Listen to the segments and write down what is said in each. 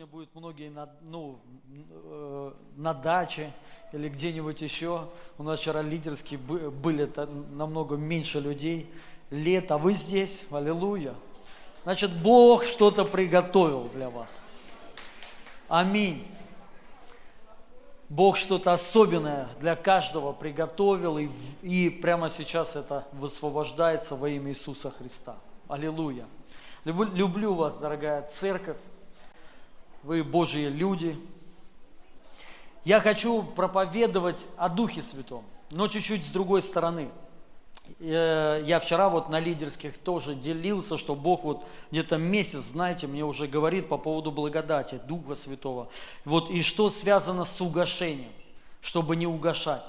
сегодня будут многие на, ну, э, на даче или где-нибудь еще. У нас вчера лидерские были намного меньше людей. Лето, вы здесь, аллилуйя. Значит, Бог что-то приготовил для вас. Аминь. Бог что-то особенное для каждого приготовил, и, и прямо сейчас это высвобождается во имя Иисуса Христа. Аллилуйя. Люблю вас, дорогая церковь. Вы Божьи люди. Я хочу проповедовать о Духе Святом, но чуть-чуть с другой стороны – Э, я вчера вот на лидерских тоже делился, что Бог вот где-то месяц, знаете, мне уже говорит по поводу благодати Духа Святого. Вот и что связано с угошением, чтобы не угошать.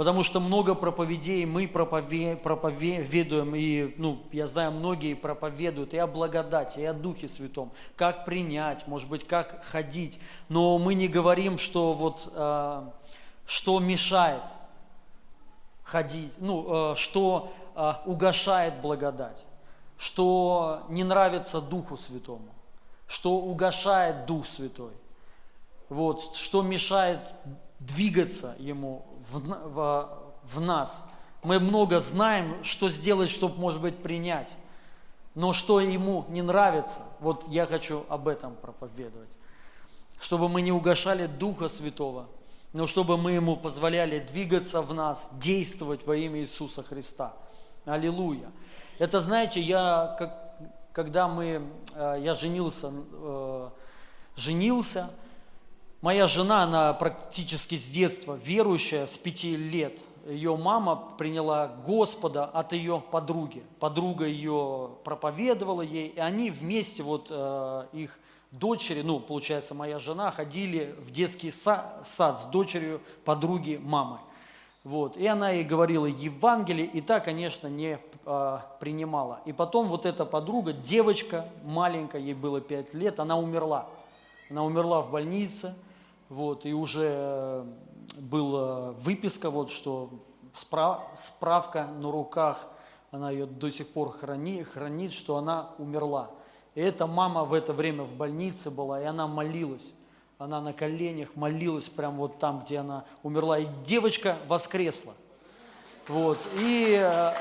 Потому что много проповедей мы проповедуем, и, ну, я знаю, многие проповедуют и о благодати, и о Духе Святом, как принять, может быть, как ходить. Но мы не говорим, что вот, э, что мешает – ходить, ну, э, что э, угошает благодать, что не нравится Духу Святому, что угошает Дух Святой, вот, что мешает двигаться Ему в, в, в нас. Мы много знаем, что сделать, чтобы, может быть, принять. Но что ему не нравится, вот я хочу об этом проповедовать. Чтобы мы не угошали Духа Святого – но чтобы мы Ему позволяли двигаться в нас, действовать во имя Иисуса Христа. Аллилуйя. Это, знаете, я, как, когда мы, э, я женился, э, женился, моя жена, она практически с детства верующая, с пяти лет. Ее мама приняла Господа от ее подруги. Подруга ее проповедовала ей, и они вместе, вот э, их дочери, ну, получается, моя жена, ходили в детский сад, с дочерью подруги мамы. Вот. И она ей говорила Евангелие, и та, конечно, не а, принимала. И потом вот эта подруга, девочка маленькая, ей было 5 лет, она умерла. Она умерла в больнице, вот, и уже э, была выписка, вот, что справ, справка на руках, она ее до сих пор хранит, хранит, что она умерла. И эта мама в это время в больнице была, и она молилась. Она на коленях молилась прямо вот там, где она умерла. И девочка воскресла. Вот. И э,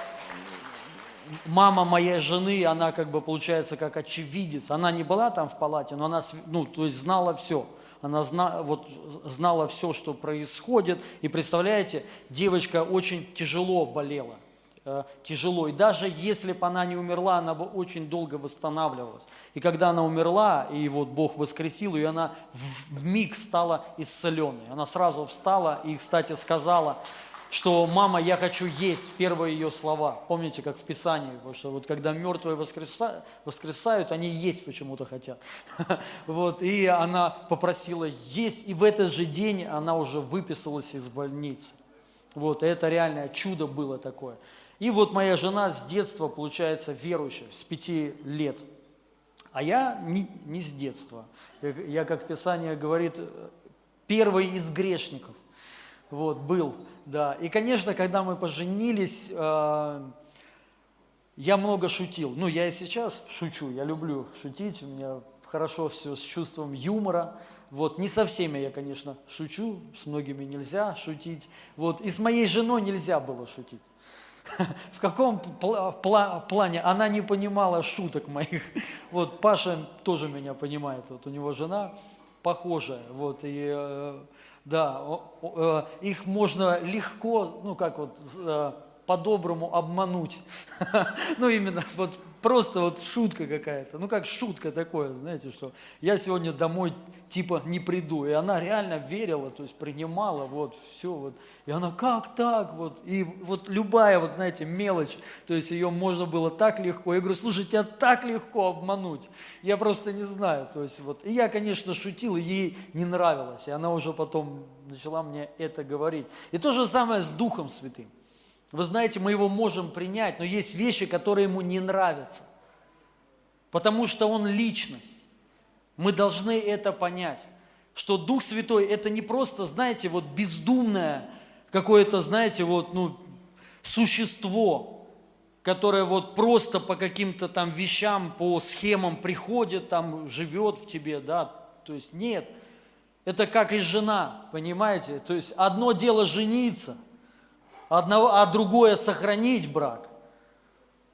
мама моей жены, она как бы получается как очевидец. Она не была там в палате, но она ну, то есть знала все. Она зна, вот, знала все, что происходит. И представляете, девочка очень тяжело болела – Э, тяжело. И даже если бы она не умерла, она бы очень долго восстанавливалась. И когда она умерла, и вот Бог воскресил ее, она в миг стала исцеленной. Она сразу встала и, кстати, сказала, что «мама, я хочу есть» первые ее слова. Помните, как в Писании, что вот когда мертвые воскресают, они есть почему-то хотят. Вот, и она попросила есть, и в этот же день она уже выписалась из больницы. Вот, это реальное чудо было такое. И вот моя жена с детства, получается, верующая, с пяти лет. А я не, не с детства. Я, как Писание говорит, первый из грешников. Вот, был, да. И, конечно, когда мы поженились, э, я много шутил. Ну, я и сейчас шучу, я люблю шутить, у меня хорошо все с чувством юмора. Вот, не со всеми я, конечно, шучу, с многими нельзя шутить. Вот, и с моей женой нельзя было шутить. В каком плане? Она не понимала шуток моих. Вот Паша тоже меня понимает. Вот у него жена похожая. Вот, и э, да, э, их можно легко, ну как вот, э, по-доброму обмануть. Ну, именно вот просто вот шутка какая-то. Ну, как шутка такое, знаете, что я сегодня домой типа не приду. И она реально верила, то есть принимала вот все вот. И она, как так? Вот. И вот любая, вот знаете, мелочь, то есть ее можно было так легко. Я говорю, слушай, тебя так легко обмануть. Я просто не знаю. То есть вот. И я, конечно, шутил, и ей не нравилось. И она уже потом начала мне это говорить. И то же самое с Духом Святым. Вы знаете, мы его можем принять, но есть вещи, которые ему не нравятся, потому что он личность. Мы должны это понять, что Дух Святой – это не просто, знаете, вот бездумное какое-то, знаете, вот, ну, существо, которое вот просто по каким-то там вещам, по схемам приходит, там живет в тебе, да, то есть нет, это как и жена, понимаете? То есть одно дело жениться, одного, а другое сохранить брак.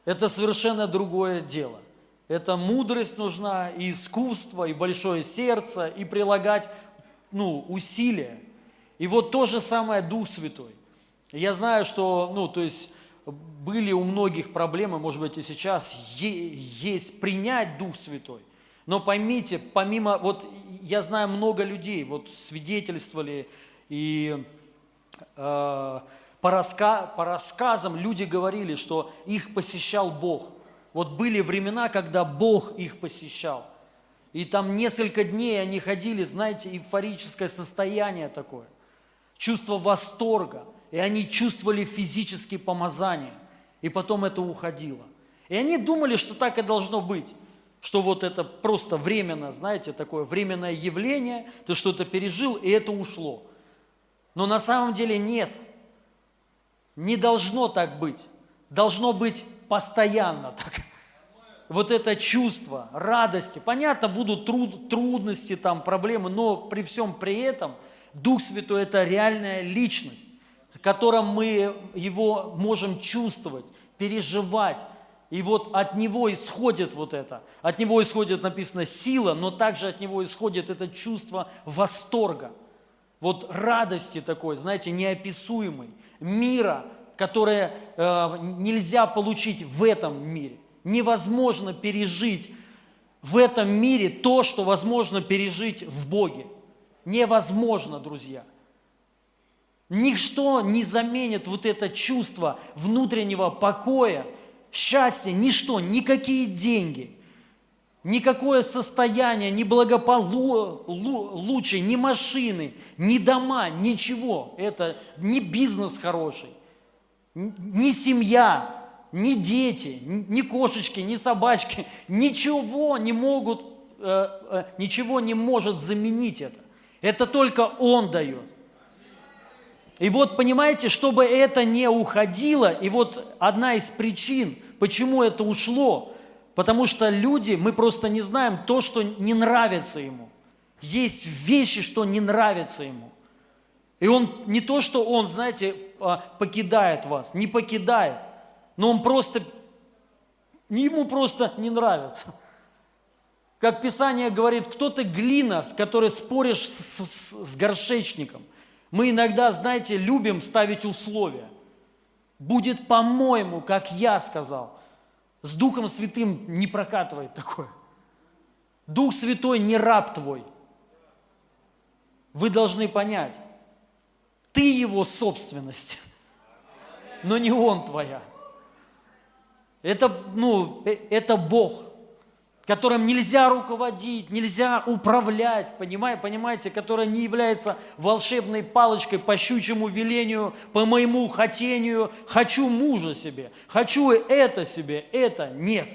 Это совершенно другое дело. Это мудрость нужна, и искусство, и большое сердце, и прилагать ну, усилия. И вот то же самое Дух Святой. Я знаю, что, ну, то есть были у многих проблемы, может быть, и сейчас есть принять Дух Святой. Но поймите, помимо, вот я знаю много людей, вот свидетельствовали и э, по, раска, по рассказам люди говорили, что их посещал Бог. Вот были времена, когда Бог их посещал. И там несколько дней они ходили, знаете, эйфорическое состояние такое, чувство восторга. И они чувствовали физические помазания. И потом это уходило. И они думали, что так и должно быть что вот это просто временно, знаете, такое временное явление, ты что-то пережил, и это ушло. Но на самом деле нет. Не должно так быть. Должно быть постоянно так. Вот это чувство радости. Понятно, будут труд, трудности, там, проблемы, но при всем при этом Дух Святой – это реальная личность, в котором мы его можем чувствовать, переживать, и вот от него исходит вот это. От него исходит, написано, сила, но также от него исходит это чувство восторга. Вот радости такой, знаете, неописуемой. Мира, которое э, нельзя получить в этом мире. Невозможно пережить в этом мире то, что возможно пережить в Боге. Невозможно, друзья. Ничто не заменит вот это чувство внутреннего покоя, счастье, ничто, никакие деньги, никакое состояние, ни благополучие, ни машины, ни дома, ничего. Это не бизнес хороший, ни семья, ни дети, ни кошечки, ни собачки, ничего не могут, э, э, ничего не может заменить это. Это только Он дает. И вот понимаете, чтобы это не уходило, и вот одна из причин, Почему это ушло? Потому что люди, мы просто не знаем то, что не нравится ему. Есть вещи, что не нравится ему. И он не то, что он, знаете, а, покидает вас, не покидает, но он просто, ему просто не нравится. Как Писание говорит, кто ты глина, с которой споришь с, с, с горшечником. Мы иногда, знаете, любим ставить условия. Будет по-моему, как я сказал. С Духом Святым не прокатывает такое. Дух Святой не раб твой. Вы должны понять, ты его собственность, но не он твоя. Это, ну, э, это Бог которым нельзя руководить, нельзя управлять, понимаете, понимаете, которая не является волшебной палочкой по щучьему велению, по моему хотению, хочу мужа себе, хочу это себе, это нет.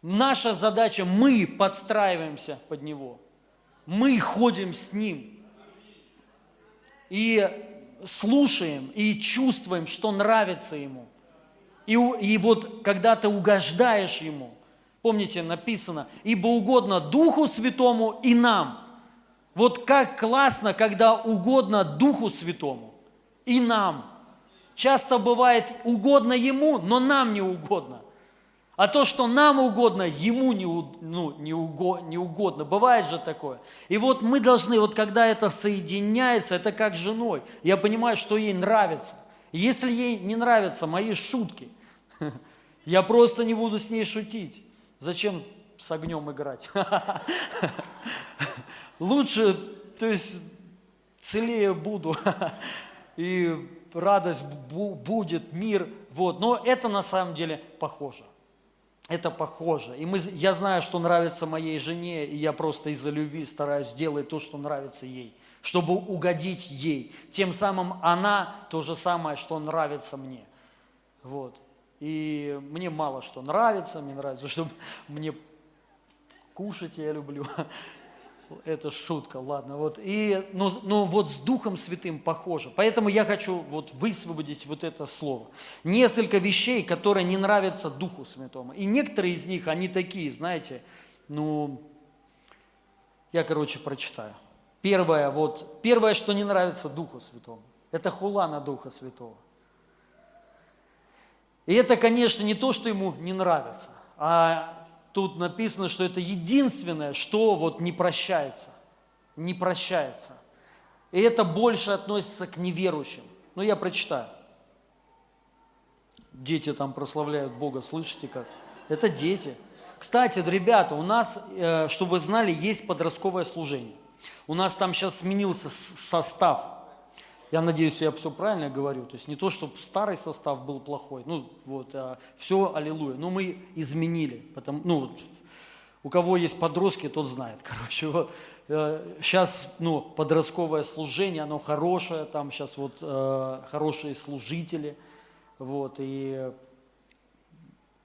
Наша задача, мы подстраиваемся под него, мы ходим с ним и слушаем, и чувствуем, что нравится ему. И, и вот когда ты угождаешь Ему, помните, написано, ибо угодно Духу Святому и нам. Вот как классно, когда угодно Духу Святому и нам. Часто бывает угодно Ему, но нам не угодно. А то, что нам угодно, Ему не, ну, не, уго, не угодно. Бывает же такое. И вот мы должны, вот когда это соединяется, это как с женой. Я понимаю, что ей нравится. Если ей не нравятся мои шутки, я просто не буду с ней шутить. Зачем с огнем играть? Лучше, то есть, целее буду. И радость будет, мир. Вот. Но это на самом деле похоже. Это похоже. И мы, я знаю, что нравится моей жене, и я просто из-за любви стараюсь сделать то, что нравится ей чтобы угодить ей. Тем самым она то же самое, что нравится мне. Вот. И мне мало что нравится, мне нравится, чтобы мне кушать я люблю. Это шутка, ладно. Вот. И, но, но вот с Духом Святым похоже. Поэтому я хочу вот высвободить вот это слово. Несколько вещей, которые не нравятся Духу Святому. И некоторые из них, они такие, знаете, ну, Я, короче, прочитаю. Первое, вот, первое, что не нравится Духу Святому, это хула на Духа Святого. И это, конечно, не то, что ему не нравится, а тут написано, что это единственное, что вот не прощается. Не прощается. И это больше относится к неверующим. Ну, я прочитаю. Дети там прославляют Бога, слышите как? Это дети. Кстати, ребята, у нас, э, чтобы вы знали, есть подростковое служение. У нас там сейчас сменился состав. Я надеюсь, я все правильно говорю. То есть не то, чтобы старый состав был плохой, ну вот, а все, аллилуйя. Но мы изменили. Потому, ну, у кого есть подростки, тот знает. Короче, вот, сейчас э, ну, подростковое служение, оно хорошее, там сейчас вот э, хорошие служители, вот, и,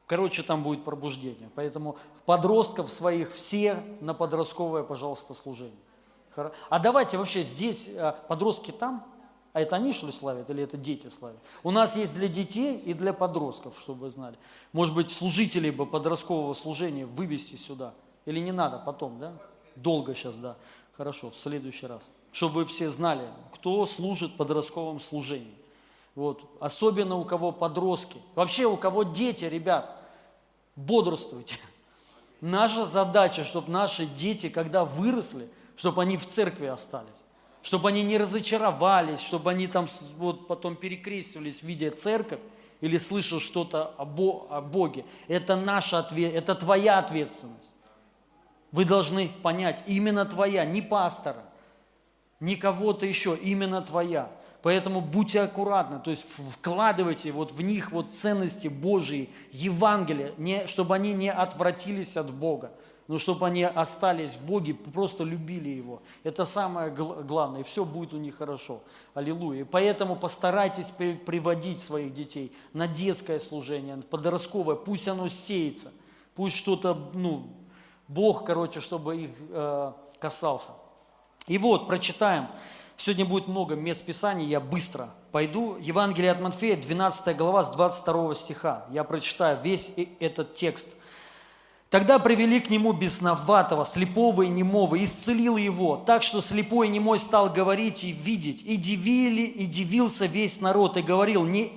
короче, там будет пробуждение. Поэтому подростков своих все на подростковое, пожалуйста, служение. А давайте вообще здесь, э, подростки там, а это они, что ли, славят, или это дети славят? У нас есть для детей и для подростков, чтобы вы знали. Может быть, служителей бы подросткового служения вывести сюда. Или не надо потом, да? Долго сейчас, да. Хорошо, в следующий раз. Чтобы вы все знали, кто служит в подростковом служении. Вот. Особенно у кого подростки. Вообще у кого дети, ребят, бодрствуйте. Наша задача, чтобы наши дети, когда выросли, чтобы они в церкви остались чтобы они не разочаровались, чтобы они там вот потом перекрестивались, видя церковь или слыша что-то о, о Боге. Это наша ответ, это твоя ответственность. Вы должны понять, именно твоя, не пастора, не кого-то еще, именно твоя. Поэтому будьте аккуратны, то есть вкладывайте вот в них вот ценности Божьи, Евангелие, не, чтобы они не отвратились от Бога но чтобы они остались в Боге, просто любили Его. Это самое главное, и все будет у них хорошо. Аллилуйя. И поэтому постарайтесь приводить своих детей на детское служение, на подростковое, пусть оно сеется, пусть что-то, ну, Бог, короче, чтобы их э, касался. И вот, прочитаем. Сегодня будет много мест Писаний, я быстро пойду. Евангелие от Матфея, 12 глава, с 22 стиха. Я прочитаю весь этот текст – Тогда привели к нему бесноватого, слепого и немого, исцелил его, так что слепой и немой стал говорить и видеть. И дивили, и дивился весь народ, и говорил, не,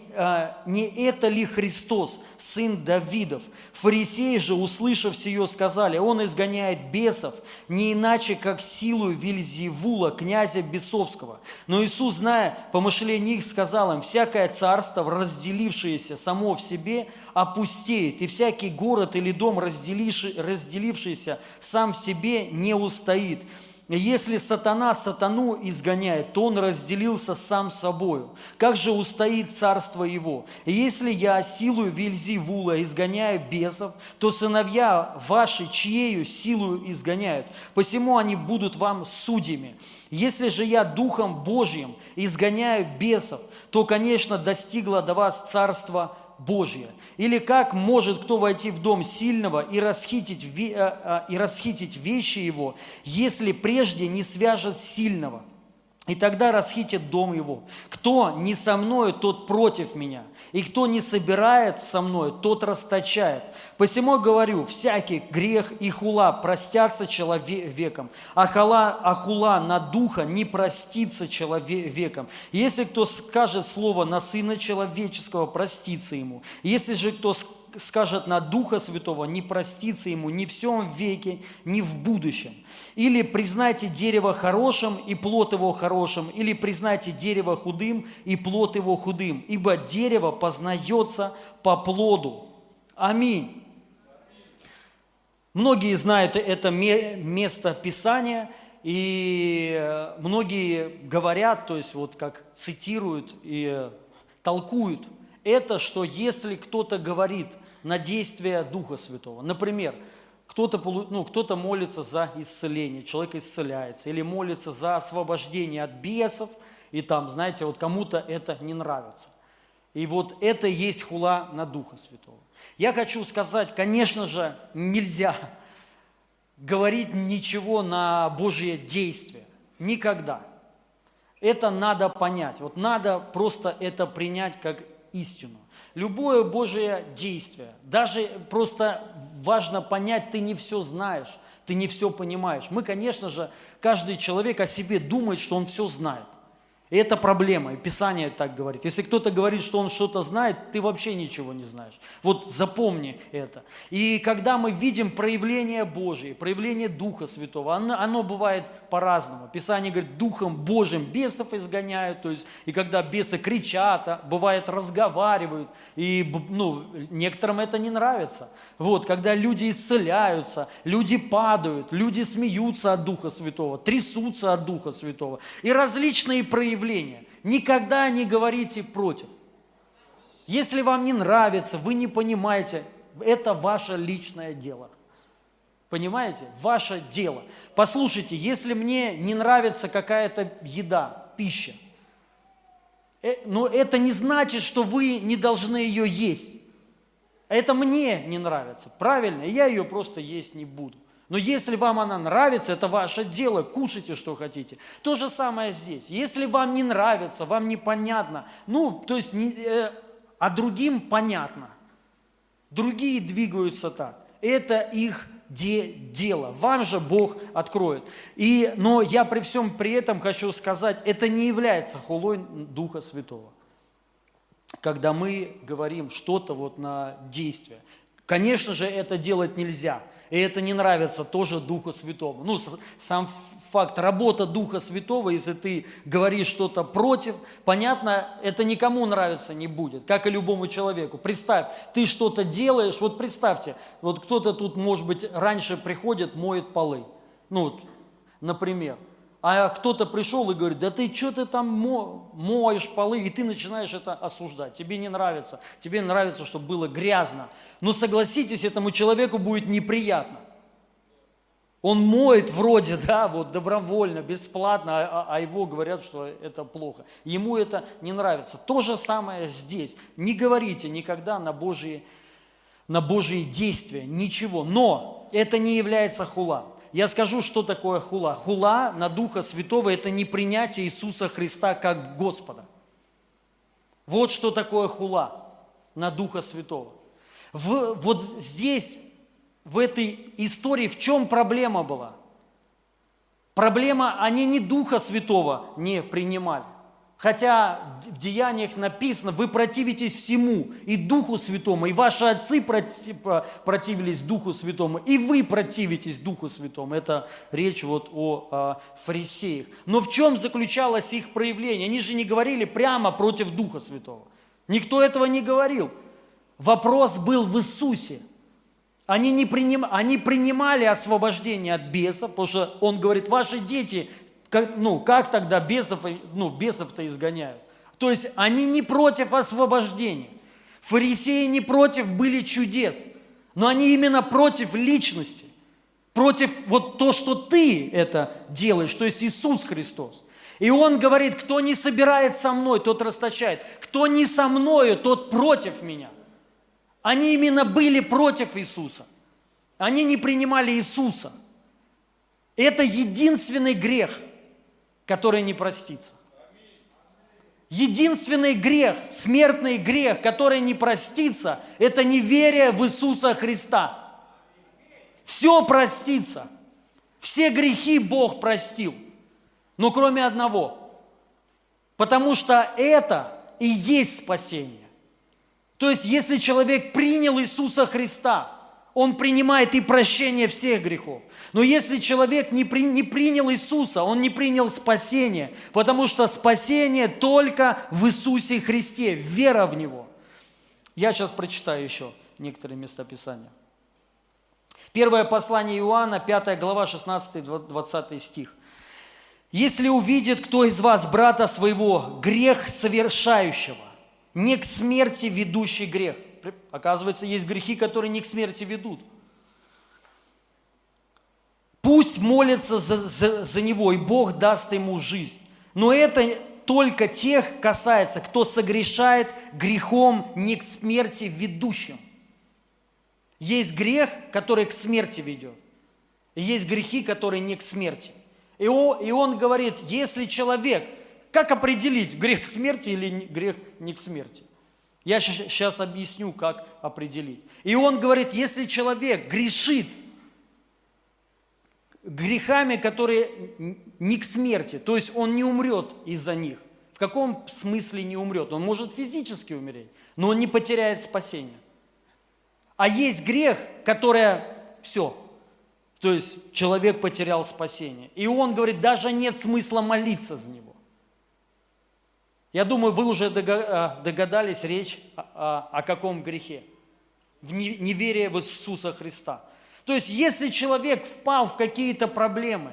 не это ли Христос, сын Давидов? Фарисеи же, услышав сие, сказали, он изгоняет бесов, не иначе, как силу Вильзевула, князя Бесовского. Но Иисус, зная помышление их, сказал им, всякое царство, разделившееся само в себе, опустеет, и всякий город или дом, разделившийся сам в себе, не устоит. Если сатана сатану изгоняет, то он разделился сам собою. Как же устоит царство его? Если я силою Вильзивула изгоняю бесов, то сыновья ваши чьею силою изгоняют? Посему они будут вам судьями. Если же я Духом Божьим изгоняю бесов, то, конечно, достигло до вас царство Божье. Или как может кто войти в дом сильного и расхитить, э, э, и расхитить вещи его, если прежде не свяжет сильного? И тогда расхитит дом его. Кто не со мною, тот против меня. И кто не собирает со мной, тот расточает. Посему говорю, всякий грех и хула простятся человеком, а, хала, а хула на духа не простится человеком. Если кто скажет слово на Сына Человеческого, простится ему. Если же кто скажет на Духа Святого, не простится ему ни в всем веке, ни в будущем. Или признайте дерево хорошим и плод его хорошим, или признайте дерево худым и плод его худым, ибо дерево познается по плоду. Аминь. Многие знают это место Писания, и многие говорят, то есть вот как цитируют и толкуют – это, что если кто-то говорит на действие Духа Святого, например, кто-то ну, кто молится за исцеление, человек исцеляется, или молится за освобождение от бесов, и там, знаете, вот кому-то это не нравится. И вот это есть хула на Духа Святого. Я хочу сказать, конечно же, нельзя говорить ничего на Божье действие. Никогда. Это надо понять. Вот надо просто это принять как истину. Любое Божие действие, даже просто важно понять, ты не все знаешь, ты не все понимаешь. Мы, конечно же, каждый человек о себе думает, что он все знает. Это проблема, и Писание так говорит. Если кто-то говорит, что он что-то знает, ты вообще ничего не знаешь. Вот запомни это. И когда мы видим проявление Божие, проявление Духа Святого, оно, оно бывает по-разному. Писание говорит, Духом Божьим бесов изгоняют, то есть, и когда бесы кричат, а бывает разговаривают, и ну, некоторым это не нравится. Вот, когда люди исцеляются, люди падают, люди смеются от Духа Святого, трясутся от Духа Святого. И различные проявления проявления. Никогда не говорите против. Если вам не нравится, вы не понимаете, это ваше личное дело. Понимаете? Ваше дело. Послушайте, если мне не нравится какая-то еда, пища, э, но это не значит, что вы не должны ее есть. Это мне не нравится, правильно? Я ее просто есть не буду. Но если вам она нравится, это ваше дело, кушайте, что хотите. То же самое здесь. Если вам не нравится, вам непонятно, ну, то есть, не, э, а другим понятно. Другие двигаются так. Это их де, дело. Вам же Бог откроет. И, но я при всем при этом хочу сказать, это не является хулой Духа Святого. Когда мы говорим что-то вот на действие. Конечно же, это делать нельзя – и это не нравится тоже Духу Святому. Ну, сам факт работа Духа Святого, если ты говоришь что-то против, понятно, это никому нравиться не будет, как и любому человеку. Представь, ты что-то делаешь, вот представьте, вот кто-то тут, может быть, раньше приходит, моет полы, ну, например – а кто-то пришел и говорит, да ты что ты там моешь полы, и ты начинаешь это осуждать. Тебе не нравится, тебе нравится, чтобы было грязно. Но согласитесь, этому человеку будет неприятно. Он моет вроде, да, вот добровольно, бесплатно, а, а, а его говорят, что это плохо. Ему это не нравится. То же самое здесь. Не говорите никогда на Божьи, на Божьи действия, ничего. Но это не является хула я скажу, что такое хула. Хула на Духа Святого – это не принятие Иисуса Христа как Господа. Вот что такое хула на Духа Святого. В, вот здесь, в этой истории, в чем проблема была? Проблема, они не Духа Святого не принимали. Хотя в Деяниях написано, вы противитесь всему, и Духу Святому, и ваши отцы противились Духу Святому, и вы противитесь Духу Святому. Это речь вот о, о фарисеях. Но в чем заключалось их проявление? Они же не говорили прямо против Духа Святого. Никто этого не говорил. Вопрос был в Иисусе. Они, не приним, они принимали освобождение от бесов, потому что он говорит, ваши дети как, ну, как тогда бесов, ну, бесов-то изгоняют? То есть они не против освобождения. Фарисеи не против были чудес, но они именно против личности, против вот то, что ты это делаешь, то есть Иисус Христос. И Он говорит, кто не собирает со мной, тот расточает. Кто не со мною, тот против меня. Они именно были против Иисуса. Они не принимали Иисуса. Это единственный грех – который не простится. Единственный грех, смертный грех, который не простится, это неверие в Иисуса Христа. Все простится. Все грехи Бог простил. Но кроме одного. Потому что это и есть спасение. То есть, если человек принял Иисуса Христа, он принимает и прощение всех грехов. Но если человек не, при, не принял Иисуса, он не принял спасение, потому что спасение только в Иисусе Христе, вера в Него. Я сейчас прочитаю еще некоторые места Писания. Первое послание Иоанна, 5 глава, 16-20 стих. «Если увидит кто из вас брата своего грех совершающего, не к смерти ведущий грех, Оказывается, есть грехи, которые не к смерти ведут. Пусть молится за, за, за него, и Бог даст ему жизнь. Но это только тех касается, кто согрешает грехом не к смерти ведущим. Есть грех, который к смерти ведет. Есть грехи, которые не к смерти. И он, и он говорит, если человек, как определить, грех к смерти или грех не к смерти? Я сейчас объясню, как определить. И он говорит, если человек грешит грехами, которые не к смерти. То есть он не умрет из-за них. В каком смысле не умрет? Он может физически умереть, но он не потеряет спасение. А есть грех, который все, то есть человек потерял спасение. И он говорит, даже нет смысла молиться за него. Я думаю, вы уже э, догадались речь о, каком грехе. В неверие в Иисуса Христа. То есть, если человек впал в какие-то проблемы,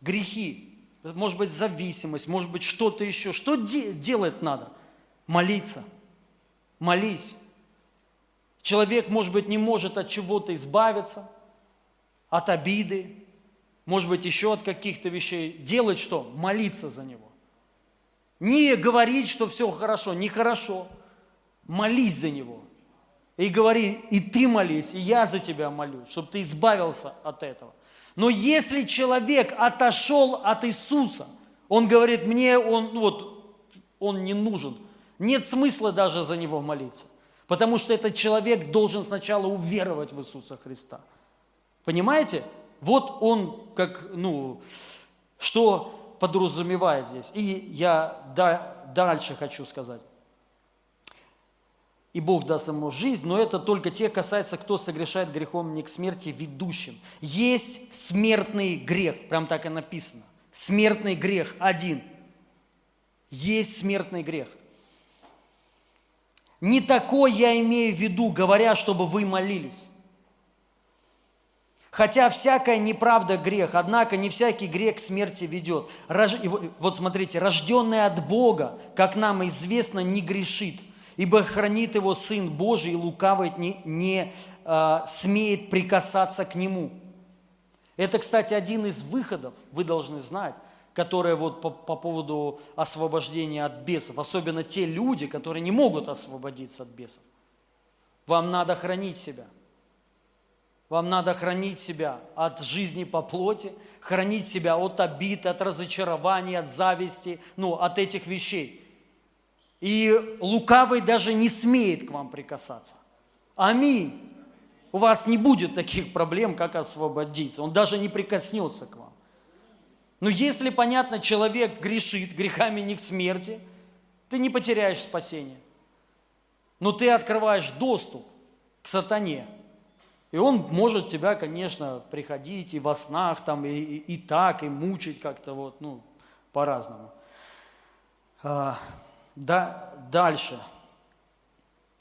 грехи, может быть, зависимость, может быть, что-то еще, что де- делать надо? Молиться. Молись. Человек, может быть, не может от чего-то избавиться, от обиды, может быть, еще от каких-то вещей. Делать что? Молиться за него. Не говорить, что все хорошо, нехорошо. Молись за него. И говори, и ты молись, и я за тебя молюсь, чтобы ты избавился от этого. Но если человек отошел от Иисуса, он говорит, мне он, ну вот, он не нужен, нет смысла даже за него молиться. Потому что этот человек должен сначала уверовать в Иисуса Христа. Понимаете? Вот он как, ну, что подразумевает здесь. И я дальше хочу сказать. И Бог даст ему жизнь, но это только те касается, кто согрешает грехом не к смерти ведущим. Есть смертный грех, прям так и написано. Смертный грех один. Есть смертный грех – не такой я имею в виду, говоря, чтобы вы молились. Хотя всякая неправда грех, однако не всякий грех к смерти ведет. Вот смотрите, рожденный от Бога, как нам известно, не грешит, ибо хранит его Сын Божий, и лукавый не, не э, смеет прикасаться к Нему. Это, кстати, один из выходов, вы должны знать, которые вот по, по поводу освобождения от бесов, особенно те люди, которые не могут освободиться от бесов. Вам надо хранить себя. Вам надо хранить себя от жизни по плоти, хранить себя от обид, от разочарований, от зависти, ну, от этих вещей. И лукавый даже не смеет к вам прикасаться. Аминь. У вас не будет таких проблем, как освободиться. Он даже не прикоснется к вам. Но если, понятно, человек грешит грехами не к смерти, ты не потеряешь спасение. Но ты открываешь доступ к сатане. И он может тебя, конечно, приходить и во снах, там, и, и, и так, и мучить как-то вот, ну, по-разному. А, да, дальше.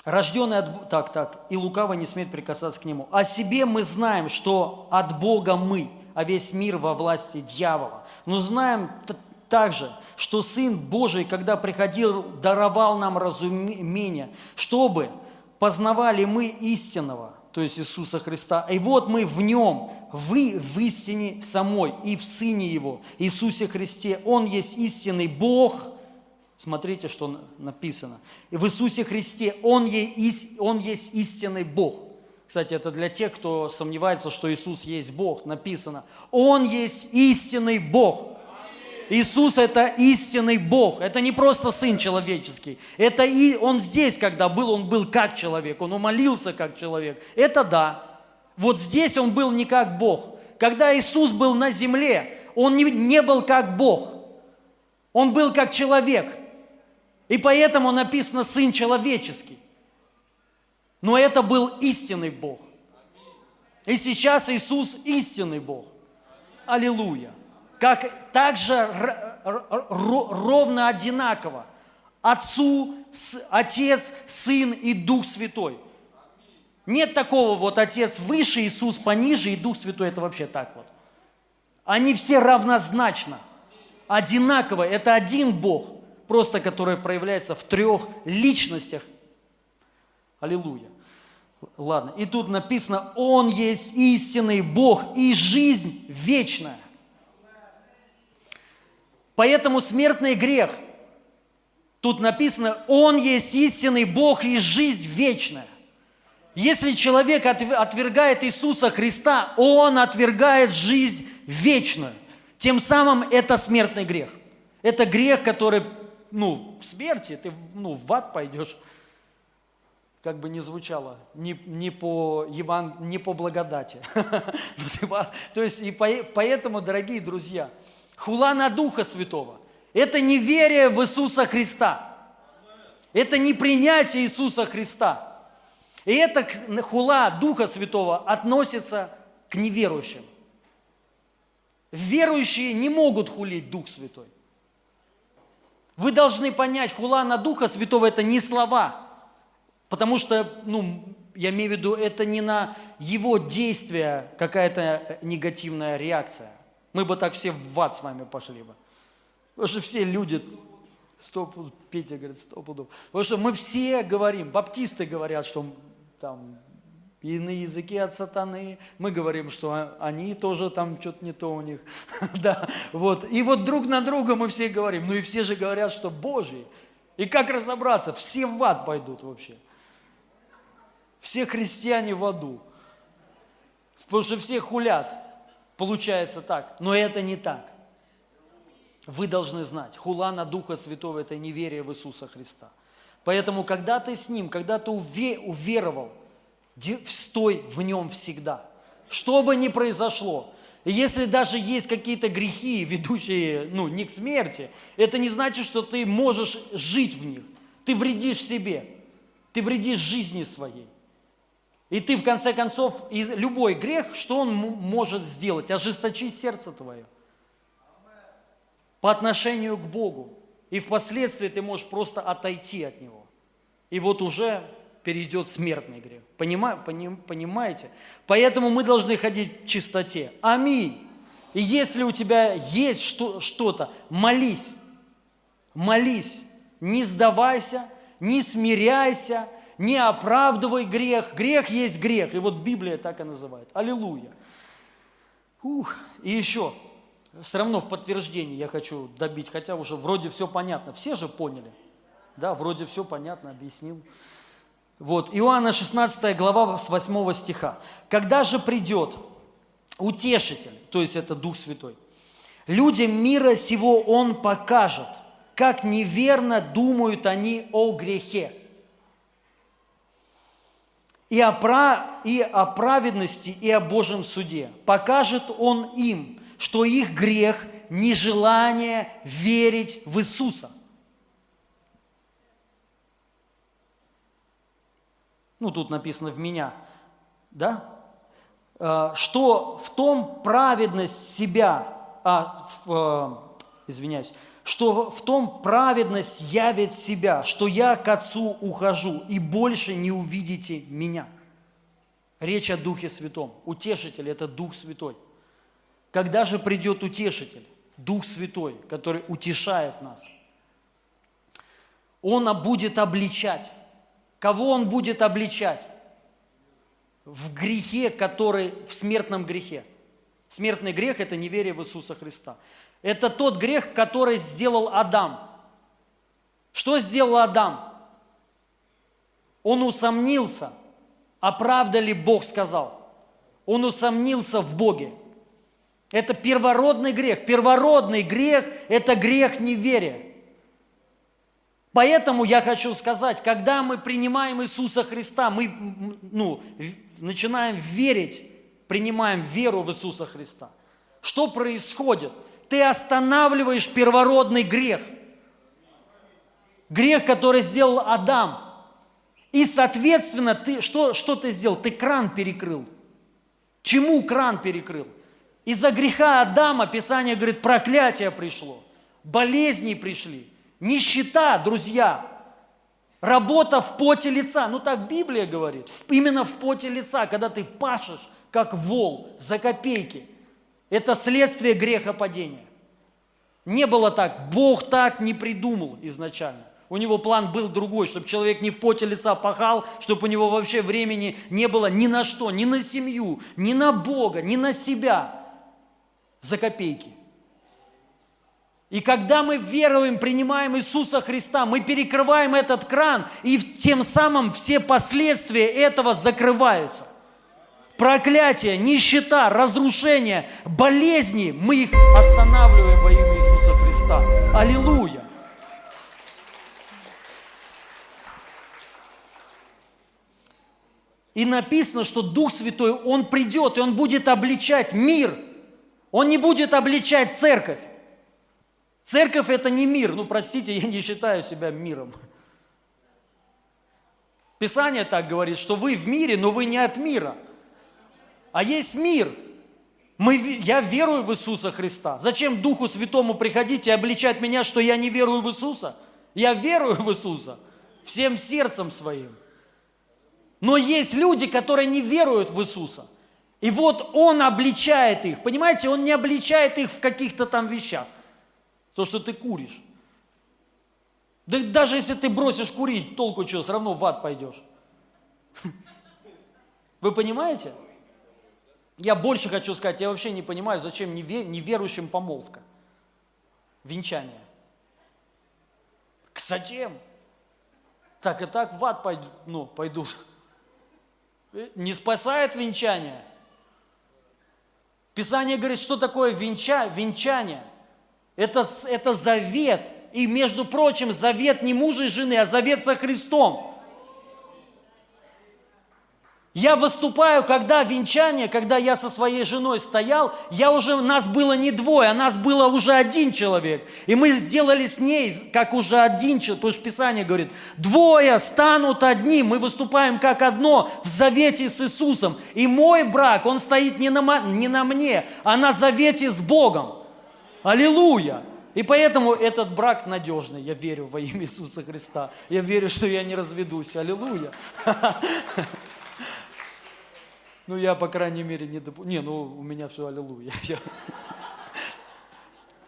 Рожденный от... Так, так. И лукаво не смеет прикасаться к нему. О себе мы знаем, что от Бога мы – а весь мир во власти дьявола. Но знаем также, что Сын Божий, когда приходил, даровал нам разумение, чтобы познавали мы истинного, то есть Иисуса Христа. И вот мы в Нем, вы в истине самой и в Сыне Его, Иисусе Христе. Он есть истинный Бог. Смотрите, что написано. В Иисусе Христе Он есть, Он есть истинный Бог. Кстати, это для тех, кто сомневается, что Иисус есть Бог. Написано, Он есть истинный Бог. Иисус – это истинный Бог. Это не просто Сын человеческий. Это и Он здесь, когда был, Он был как человек. Он умолился как человек. Это да. Вот здесь Он был не как Бог. Когда Иисус был на земле, Он не, не был как Бог. Он был как человек. И поэтому написано «Сын человеческий». Но это был истинный Бог. И сейчас Иисус истинный Бог. Аллилуйя. Как также ровно одинаково. Отцу, Отец, Сын и Дух Святой. Нет такого вот Отец выше, Иисус пониже и Дух Святой. Это вообще так вот. Они все равнозначно, одинаково. Это один Бог, просто который проявляется в трех личностях. Аллилуйя. Ладно, и тут написано, Он есть истинный Бог и жизнь вечная. Поэтому смертный грех. Тут написано, Он есть истинный Бог и жизнь вечная. Если человек отвергает Иисуса Христа, он отвергает жизнь вечную. Тем самым это смертный грех. Это грех, который, ну, к смерти, ты ну, в ад пойдешь. как бы не звучало, не, не, по, Еван, не по благодати. То есть, и поэтому, дорогие друзья, хула на Духа Святого – это не верие в Иисуса Христа. Это не принятие Иисуса Христа. И эта хула Духа Святого относится к неверующим. Верующие не могут хулить Дух Святой. Вы должны понять, хула на Духа Святого – это не слова, потому что, ну, я имею в виду, это не на его действия какая-то негативная реакция. Мы бы так все в ад с вами пошли бы. Потому что все люди, сто, Петя говорит, сто пудов. Потому что мы все говорим, баптисты говорят, что там иные языки от сатаны. Мы говорим, что они тоже там что-то не то у них. да, вот. И вот друг на друга мы все говорим. Ну и все же говорят, что Божий. И как разобраться? Все в ад пойдут вообще. Все христиане в аду. Потому что все хулят. Получается так. Но это не так. Вы должны знать, хула на Духа Святого – это неверие в Иисуса Христа. Поэтому, когда ты с Ним, когда ты уверовал – стой в нем всегда. Что бы ни произошло, если даже есть какие-то грехи, ведущие ну, не к смерти, это не значит, что ты можешь жить в них. Ты вредишь себе, ты вредишь жизни своей. И ты, в конце концов, любой грех, что он может сделать? Ожесточить сердце твое по отношению к Богу. И впоследствии ты можешь просто отойти от Него. И вот уже перейдет смертный грех. Понимаете? понимаете? Поэтому мы должны ходить в чистоте. Аминь. И если у тебя есть что, что-то, молись. Молись. Не сдавайся, не смиряйся, не оправдывай грех. Грех есть грех. И вот Библия так и называет. Аллилуйя. Ух. И еще, все равно в подтверждение я хочу добить, хотя уже вроде все понятно. Все же поняли. Да, вроде все понятно, объяснил. Вот, Иоанна 16 глава с 8 стиха. «Когда же придет утешитель, то есть это Дух Святой, людям мира сего Он покажет, как неверно думают они о грехе, и о, прав... и о праведности, и о Божьем суде. Покажет Он им, что их грех – нежелание верить в Иисуса. ну тут написано в меня, да, э, что в том праведность себя, а, в, э, извиняюсь, что в том праведность явит себя, что я к Отцу ухожу, и больше не увидите меня. Речь о Духе Святом. Утешитель – это Дух Святой. Когда же придет Утешитель, Дух Святой, который утешает нас? Он будет обличать. Кого он будет обличать? В грехе, который в смертном грехе. Смертный грех – это неверие в Иисуса Христа. Это тот грех, который сделал Адам. Что сделал Адам? Он усомнился, а правда ли Бог сказал? Он усомнился в Боге. Это первородный грех. Первородный грех – это грех неверия. Поэтому я хочу сказать, когда мы принимаем Иисуса Христа, мы ну, начинаем верить, принимаем веру в Иисуса Христа. Что происходит? Ты останавливаешь первородный грех. Грех, который сделал Адам. И, соответственно, ты, что, что ты сделал? Ты кран перекрыл. Чему кран перекрыл? Из-за греха Адама, Писание говорит, проклятие пришло, болезни пришли – Нищета, друзья, работа в поте лица. Ну так Библия говорит. Именно в поте лица, когда ты пашешь, как вол, за копейки. Это следствие греха падения. Не было так. Бог так не придумал изначально. У него план был другой, чтобы человек не в поте лица пахал, чтобы у него вообще времени не было ни на что, ни на семью, ни на Бога, ни на себя за копейки. И когда мы веруем, принимаем Иисуса Христа, мы перекрываем этот кран, и тем самым все последствия этого закрываются. Проклятие, нищета, разрушение, болезни, мы их останавливаем во имя Иисуса Христа. Аллилуйя! И написано, что Дух Святой, Он придет, и Он будет обличать мир. Он не будет обличать церковь. Церковь – это не мир. Ну, простите, я не считаю себя миром. Писание так говорит, что вы в мире, но вы не от мира. А есть мир. Мы, я верую в Иисуса Христа. Зачем Духу Святому приходить и обличать меня, что я не верую в Иисуса? Я верую в Иисуса всем сердцем своим. Но есть люди, которые не веруют в Иисуса. И вот Он обличает их. Понимаете, Он не обличает их в каких-то там вещах. То, что ты куришь. Да даже если ты бросишь курить, толку что, все равно в ад пойдешь. Вы понимаете? Я больше хочу сказать, я вообще не понимаю, зачем неверующим помолвка, венчание. Зачем? Так и так в ад пойдут, ну, пойдут. Не спасает венчание. Писание говорит, что такое венча, венчание. Это, это завет. И, между прочим, завет не мужа и жены, а завет со Христом. Я выступаю, когда венчание, когда я со своей женой стоял, я уже, нас было не двое, а нас было уже один человек. И мы сделали с ней, как уже один человек, потому что Писание говорит, двое станут одним, мы выступаем как одно в завете с Иисусом. И мой брак, он стоит не на, не на мне, а на завете с Богом. Аллилуйя! И поэтому этот брак надежный. Я верю во имя Иисуса Христа. Я верю, что я не разведусь. Аллилуйя. Ну, я, по крайней мере, не допу... Не, ну, у меня все аллилуйя. Я...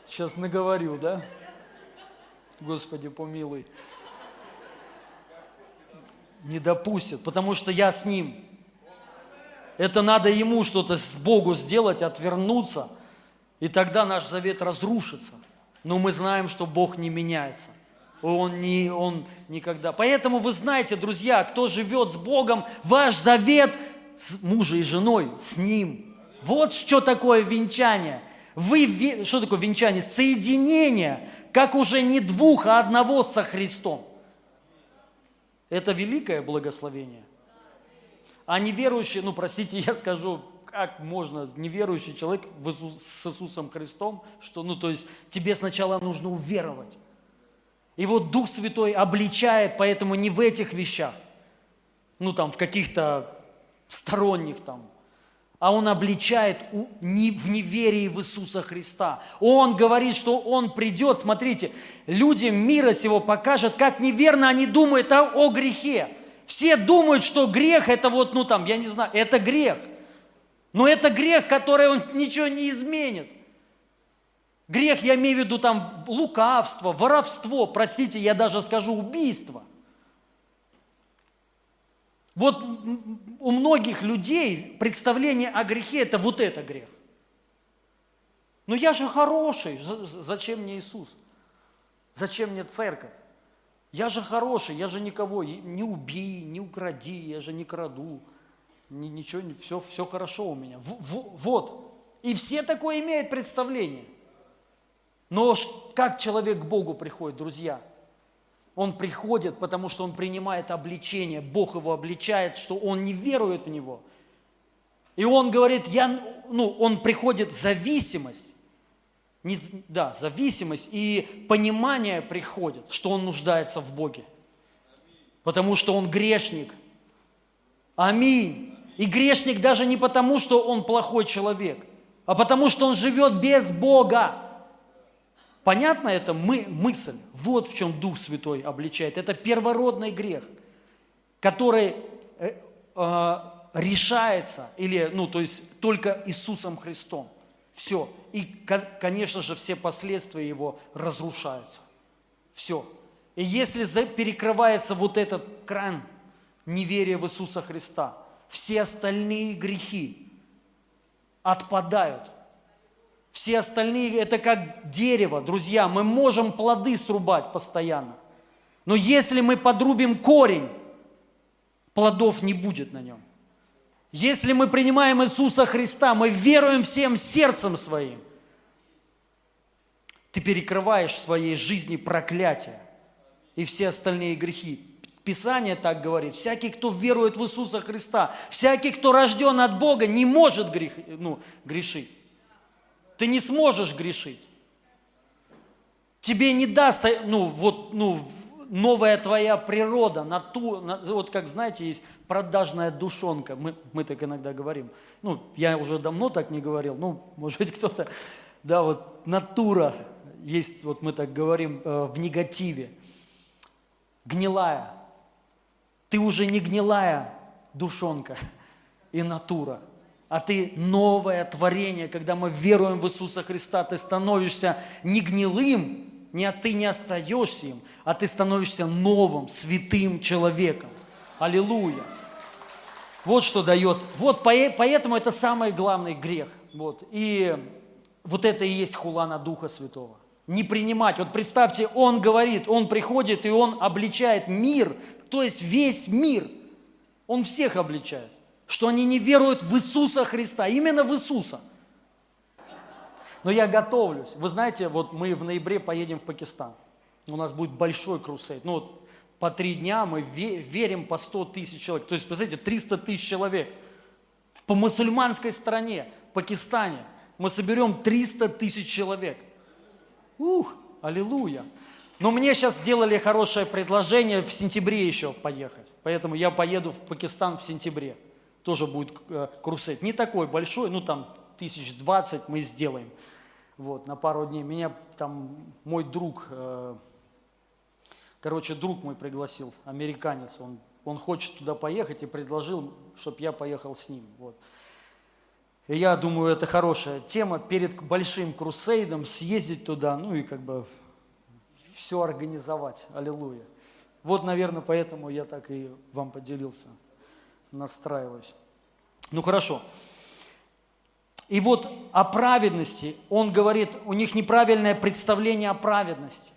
Сейчас наговорю, да? Господи, помилуй. Не допустит, потому что я с ним. Это надо ему что-то с Богу сделать, отвернуться, и тогда наш завет разрушится. Но мы знаем, что Бог не меняется. Он, не, он никогда. Поэтому вы знаете, друзья, кто живет с Богом, ваш завет с мужем и женой, с ним. Вот что такое венчание. Вы, что такое венчание? Соединение, как уже не двух, а одного со Христом. Это великое благословение. А неверующий, ну простите, я скажу, как можно, неверующий человек в Иисус, с Иисусом Христом, что, ну то есть тебе сначала нужно уверовать. И вот Дух Святой обличает, поэтому не в этих вещах, ну там в каких-то сторонних там, а он обличает в неверии в Иисуса Христа. Он говорит, что он придет, смотрите, людям мира сего покажет, как неверно они думают о, о грехе. Все думают, что грех это вот, ну там, я не знаю, это грех. Но это грех, который он ничего не изменит. Грех, я имею в виду там лукавство, воровство, простите, я даже скажу убийство – вот у многих людей представление о грехе – это вот это грех. Но я же хороший, зачем мне Иисус? Зачем мне церковь? Я же хороший, я же никого не убей, не укради, я же не краду, ничего, все, все хорошо у меня. Вот. И все такое имеют представление. Но как человек к Богу приходит, друзья – он приходит, потому что он принимает обличение. Бог его обличает, что он не верует в него. И он говорит, я, ну, он приходит зависимость. Не, да, зависимость и понимание приходит, что он нуждается в Боге. Потому что он грешник. Аминь. И грешник даже не потому, что он плохой человек, а потому что он живет без Бога. Понятно это мы, мысль? Вот в чем Дух Святой обличает. Это первородный грех, который э, э, решается, или, ну, то есть только Иисусом Христом. Все. И, конечно же, все последствия его разрушаются. Все. И если перекрывается вот этот кран неверия в Иисуса Христа, все остальные грехи отпадают – все остальные, это как дерево, друзья, мы можем плоды срубать постоянно. Но если мы подрубим корень, плодов не будет на нем. Если мы принимаем Иисуса Христа, мы веруем всем сердцем своим, ты перекрываешь в своей жизни проклятие и все остальные грехи Писание так говорит. Всякий, кто верует в Иисуса Христа, всякий, кто рожден от Бога, не может грех, ну, грешить. Ты не сможешь грешить. Тебе не даст, ну, вот, ну, новая твоя природа, нату, на, вот как, знаете, есть продажная душонка, мы, мы так иногда говорим. Ну, я уже давно так не говорил, ну, может быть, кто-то, да, вот натура есть, вот мы так говорим, э, в негативе. Гнилая. Ты уже не гнилая душонка и натура, а ты новое творение, когда мы веруем в Иисуса Христа, ты становишься не гнилым, не, а ты не остаешься им, а ты становишься новым, святым человеком. Аллилуйя. Вот что дает. Вот поэтому это самый главный грех. Вот. И вот это и есть хула на Духа Святого. Не принимать. Вот представьте, он говорит, он приходит и он обличает мир, то есть весь мир. Он всех обличает. Что они не веруют в Иисуса Христа, именно в Иисуса. Но я готовлюсь. Вы знаете, вот мы в ноябре поедем в Пакистан. У нас будет большой крусейд. Ну вот по три дня мы верим по 100 тысяч человек. То есть, представляете, 300 тысяч человек. По мусульманской стране, Пакистане, мы соберем 300 тысяч человек. Ух, аллилуйя. Но мне сейчас сделали хорошее предложение в сентябре еще поехать. Поэтому я поеду в Пакистан в сентябре. Тоже будет э, крусейд. Не такой большой, ну там тысяч двадцать мы сделаем. Вот, на пару дней. Меня там мой друг, э, короче, друг мой пригласил, американец, он, он хочет туда поехать и предложил, чтобы я поехал с ним. Вот. И я думаю, это хорошая тема перед большим крусейдом съездить туда, ну и как бы все организовать. Аллилуйя. Вот, наверное, поэтому я так и вам поделился, настраиваюсь. Ну хорошо. И вот о праведности он говорит, у них неправильное представление о праведности.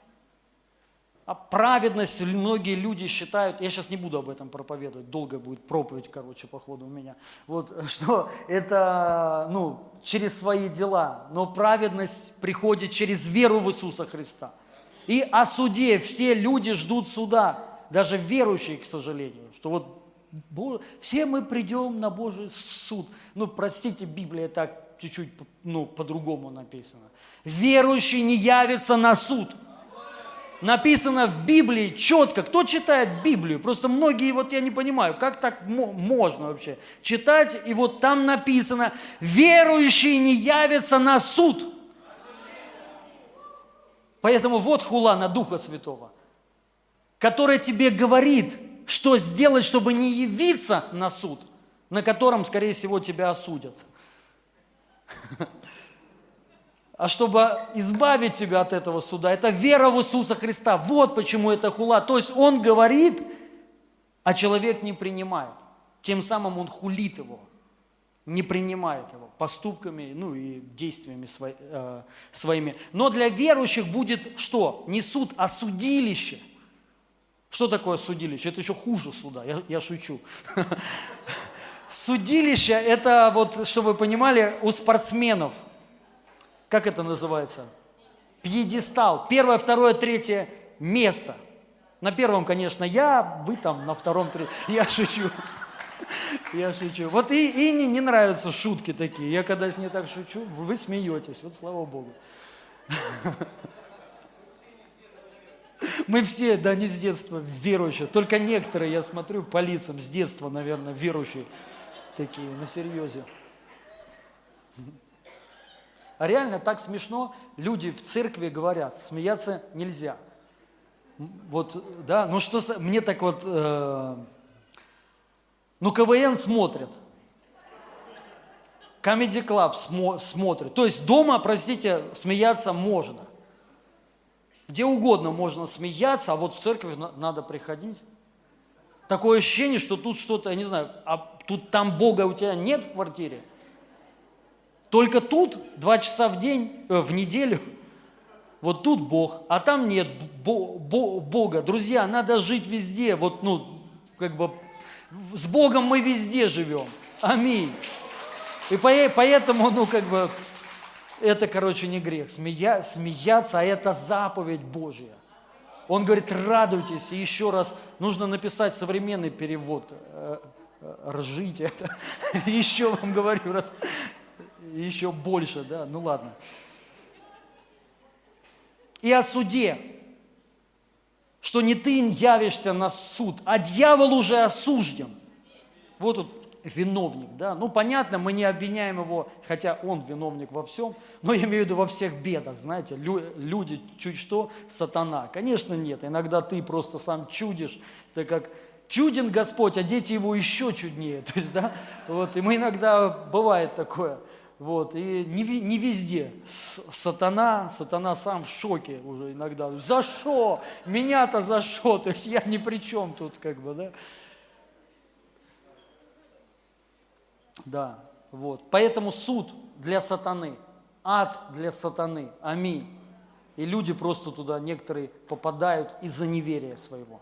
А праведность многие люди считают, я сейчас не буду об этом проповедовать, долго будет проповедь, короче, по ходу у меня, вот, что это, ну, через свои дела, но праведность приходит через веру в Иисуса Христа. И о суде все люди ждут суда, даже верующие, к сожалению, что вот все мы придем на Божий суд. Ну, простите, Библия так чуть-чуть ну, по-другому написано. Верующий не явится на суд. Написано в Библии четко. Кто читает Библию? Просто многие, вот я не понимаю, как так можно вообще читать, и вот там написано, верующий не явится на суд. Поэтому вот хула на Духа Святого, который тебе говорит, что сделать, чтобы не явиться на суд, на котором, скорее всего, тебя осудят – а чтобы избавить тебя от этого суда. Это вера в Иисуса Христа. Вот почему это хула. То есть он говорит, а человек не принимает. Тем самым он хулит его, не принимает его поступками, ну и действиями э, своими. Но для верующих будет что? Не суд, а судилище. Что такое судилище? Это еще хуже суда, я, я шучу. Судилище – это, вот, чтобы вы понимали, у спортсменов. Как это называется? Пьедестал. Первое, второе, третье место. На первом, конечно, я, вы там на втором, третьем. Я шучу. Я шучу. Вот и, и не, не нравятся шутки такие. Я когда с ней так шучу, вы смеетесь. Вот слава Богу. Мы все, да, не с детства верующие. Только некоторые, я смотрю, по лицам с детства, наверное, верующие такие, на серьезе. А реально так смешно, люди в церкви говорят, смеяться нельзя. Вот, да, ну что, мне так вот, э, ну КВН смотрят, Comedy Club смо, смотрит. То есть дома, простите, смеяться можно. Где угодно можно смеяться, а вот в церковь надо приходить. Такое ощущение, что тут что-то, я не знаю, а Тут там Бога у тебя нет в квартире. Только тут два часа в день, э, в неделю. Вот тут Бог, а там нет бо, бо, Бога. Друзья, надо жить везде. Вот, ну, как бы с Богом мы везде живем. Аминь. И поэтому, ну, как бы, это, короче, не грех. Смея, смеяться, а это заповедь Божья. Он говорит, радуйтесь. И еще раз, нужно написать современный перевод. Э, э, ржите это. Еще вам говорю раз. Еще больше, да? Ну ладно. И о суде что не ты явишься на суд, а дьявол уже осужден. Вот тут виновник, да. Ну, понятно, мы не обвиняем его, хотя он виновник во всем, но я имею в виду во всех бедах, знаете, люди чуть что, сатана. Конечно, нет, иногда ты просто сам чудишь, это как чуден Господь, а дети его еще чуднее, то есть, да, вот, и мы иногда, бывает такое – вот, и не, не везде. Сатана, сатана сам в шоке уже иногда. За что? Меня-то за что? То есть я ни при чем тут, как бы, да? Да, вот. Поэтому суд для сатаны, ад для сатаны. Аминь. И люди просто туда, некоторые попадают из-за неверия своего.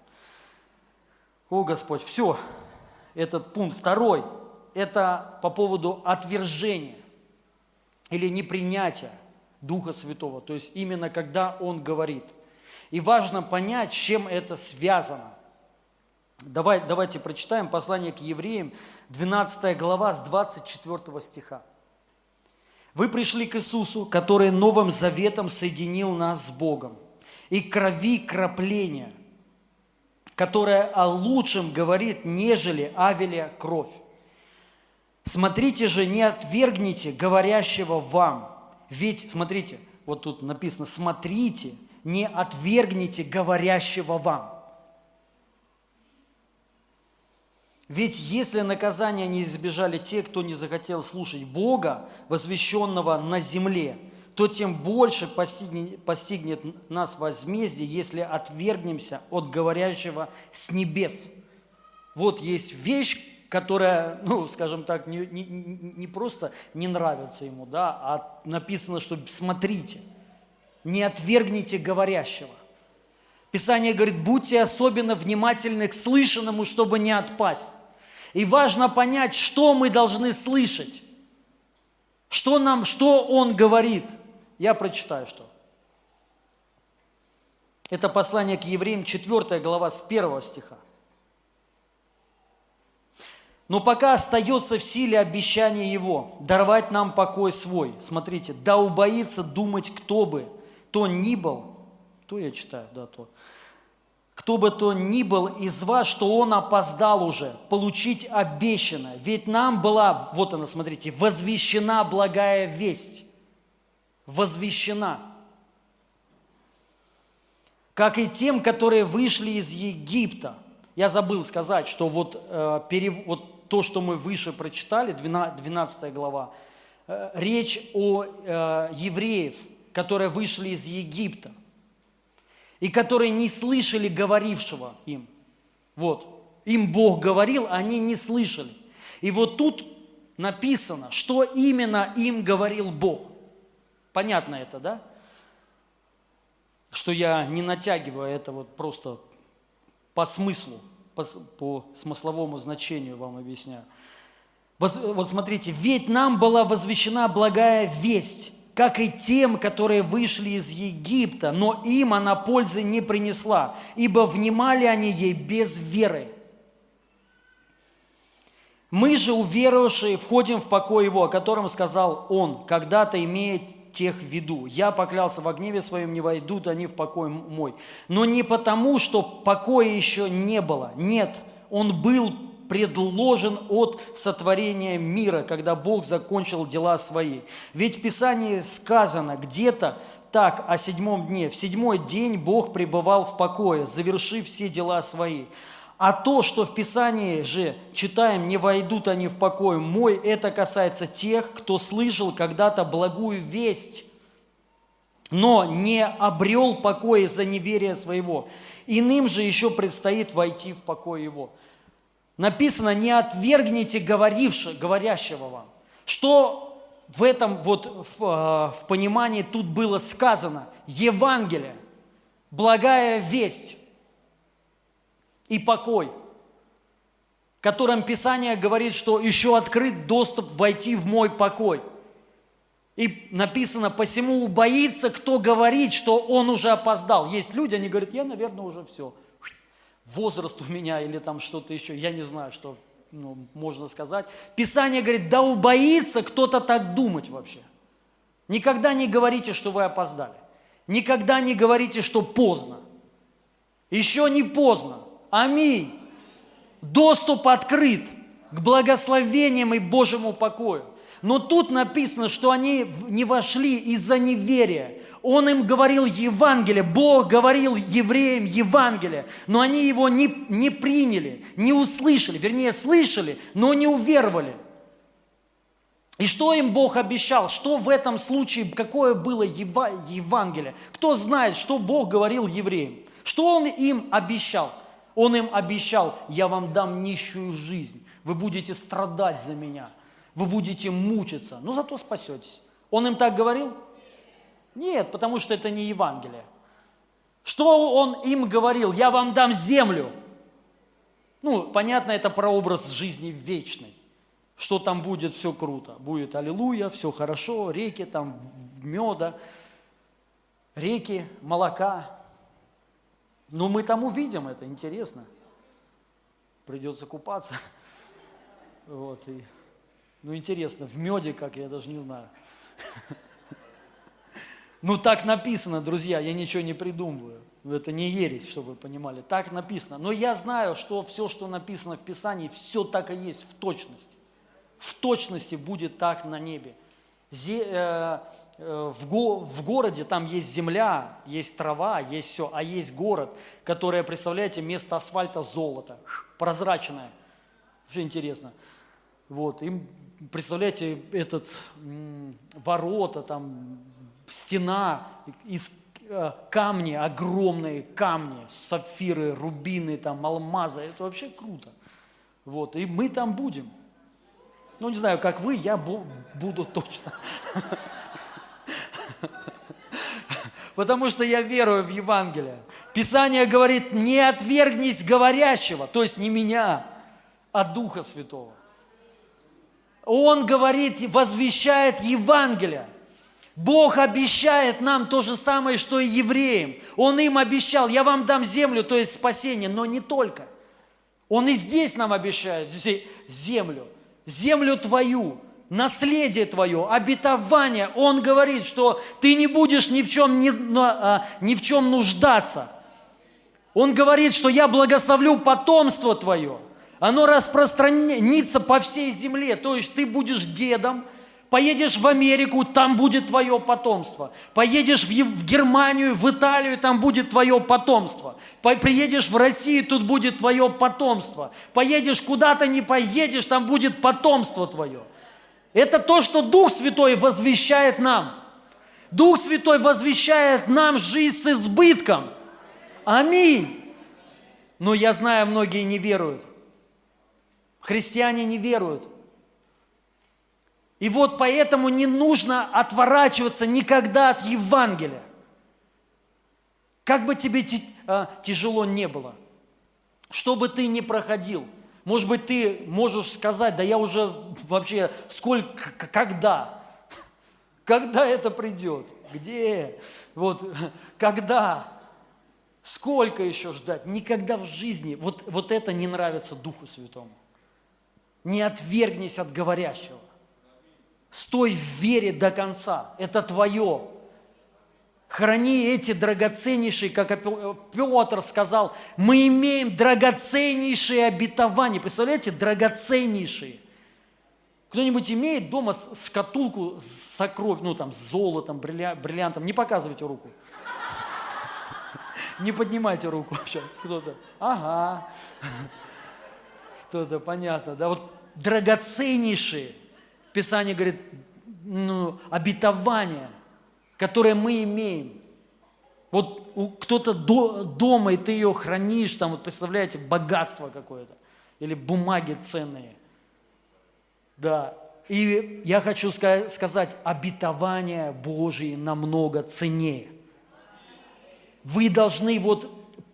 О, Господь, все, этот пункт второй, это по поводу отвержения или непринятия Духа Святого, то есть именно когда Он говорит. И важно понять, с чем это связано. Давай, давайте прочитаем послание к евреям, 12 глава с 24 стиха. «Вы пришли к Иисусу, который Новым Заветом соединил нас с Богом, и крови крапления, которая о лучшем говорит, нежели Авеля кровь. Смотрите же, не отвергните говорящего вам. Ведь, смотрите, вот тут написано, смотрите, не отвергните говорящего вам. Ведь если наказания не избежали те, кто не захотел слушать Бога, возвещенного на земле, то тем больше постигнет, постигнет нас возмездие, если отвергнемся от говорящего с небес. Вот есть вещь, которая, ну, скажем так, не, не, не просто не нравится ему, да, а написано, что смотрите, не отвергните говорящего. Писание говорит, будьте особенно внимательны к слышанному, чтобы не отпасть. И важно понять, что мы должны слышать. Что нам, что он говорит. Я прочитаю, что. Это послание к евреям, 4 глава, с 1 стиха. Но пока остается в силе обещание Его даровать нам покой свой. Смотрите, да убоится думать, кто бы то ни был, то я читаю, да, то, кто бы то ни был из вас, что он опоздал уже получить обещанное. Ведь нам была, вот она, смотрите, возвещена благая весть. Возвещена. Как и тем, которые вышли из Египта. Я забыл сказать, что вот, э, перев, вот то, что мы выше прочитали, 12 глава, э, речь о э, евреев, которые вышли из Египта и которые не слышали говорившего им. Вот, им Бог говорил, а они не слышали. И вот тут написано, что именно им говорил Бог. Понятно это, да? Что я не натягиваю это вот просто по смыслу по, по смысловому значению вам объясняю. Вот смотрите, ведь нам была возвещена благая весть, как и тем, которые вышли из Египта, но им она пользы не принесла, ибо внимали они ей без веры. Мы же, уверовавшие, входим в покой Его, о котором сказал Он, когда-то имея тех в виду. Я поклялся во гневе своем, не войдут они в покой мой. Но не потому, что покоя еще не было. Нет, он был предложен от сотворения мира, когда Бог закончил дела свои. Ведь в Писании сказано где-то так о седьмом дне. В седьмой день Бог пребывал в покое, завершив все дела свои. А то, что в Писании же читаем, не войдут они в покой мой, это касается тех, кто слышал когда-то благую весть, но не обрел покоя за неверие своего. Иным же еще предстоит войти в покой его. Написано, не отвергните говорившего, говорящего вам. Что в этом вот в, а, в понимании тут было сказано? Евангелие, благая весть и покой, которым Писание говорит, что еще открыт доступ войти в мой покой. И написано, посему убоится, кто говорит, что он уже опоздал. Есть люди, они говорят, я, наверное, уже все. Возраст у меня или там что-то еще, я не знаю, что ну, можно сказать. Писание говорит, да убоится кто-то так думать вообще. Никогда не говорите, что вы опоздали. Никогда не говорите, что поздно. Еще не поздно. Аминь. Доступ открыт к благословениям и Божьему покою. Но тут написано, что они не вошли из-за неверия. Он им говорил Евангелие, Бог говорил евреям Евангелие, но они его не, не приняли, не услышали, вернее, слышали, но не уверовали. И что им Бог обещал? Что в этом случае, какое было Евангелие? Кто знает, что Бог говорил евреям? Что Он им обещал? Он им обещал, я вам дам нищую жизнь, вы будете страдать за меня – вы будете мучиться, но зато спасетесь. Он им так говорил? Нет, потому что это не Евангелие. Что он им говорил? Я вам дам землю. Ну, понятно, это прообраз жизни вечной. Что там будет все круто. Будет аллилуйя, все хорошо, реки там меда, реки молока. Но мы там увидим это, интересно. Придется купаться. Вот, и ну, интересно, в меде как, я даже не знаю. Ну, так написано, друзья, я ничего не придумываю. Это не ересь, чтобы вы понимали. Так написано. Но я знаю, что все, что написано в Писании, все так и есть в точности. В точности будет так на небе. Зе, э, э, в, го, в городе там есть земля, есть трава, есть все, а есть город, который, представляете, вместо асфальта золото, прозрачное. Все интересно. Вот, им представляете, этот ворота, там, стена из э, камни, огромные камни, сапфиры, рубины, там, алмазы, это вообще круто. Вот, и мы там будем. Ну, не знаю, как вы, я буду точно. Потому что я верую в Евангелие. Писание говорит, не отвергнись говорящего, то есть не меня, а Духа Святого. Он говорит, возвещает Евангелие. Бог обещает нам то же самое, что и евреям. Он им обещал, я вам дам землю, то есть спасение, но не только. Он и здесь нам обещает землю, землю твою, наследие твое, обетование. Он говорит, что ты не будешь ни в чем, ни, а, ни в чем нуждаться. Он говорит, что я благословлю потомство твое – оно распространится по всей земле. То есть ты будешь дедом, поедешь в Америку, там будет твое потомство. Поедешь в, Германию, в Италию, там будет твое потомство. По, приедешь в Россию, тут будет твое потомство. Поедешь куда-то, не поедешь, там будет потомство твое. Это то, что Дух Святой возвещает нам. Дух Святой возвещает нам жизнь с избытком. Аминь. Но я знаю, многие не веруют. Христиане не веруют. И вот поэтому не нужно отворачиваться никогда от Евангелия. Как бы тебе а, тяжело не было, что бы ты ни проходил, может быть, ты можешь сказать, да я уже вообще сколько, когда? Когда это придет? Где? Вот, когда? Сколько еще ждать? Никогда в жизни. Вот, вот это не нравится Духу Святому не отвергнись от говорящего. Стой в вере до конца. Это твое. Храни эти драгоценнейшие, как Петр сказал, мы имеем драгоценнейшие обетования. Представляете, драгоценнейшие. Кто-нибудь имеет дома шкатулку с сокровищем, ну там, с золотом, бриллиантом? Не показывайте руку. Не поднимайте руку. Кто-то. Ага. Кто-то, понятно. Да, вот драгоценнейшие, Писание говорит, ну, обетования, которые мы имеем. Вот кто-то до, дома, и ты ее хранишь, там, вот представляете, богатство какое-то, или бумаги ценные. Да, и я хочу сказать, обетование Божие намного ценнее. Вы должны вот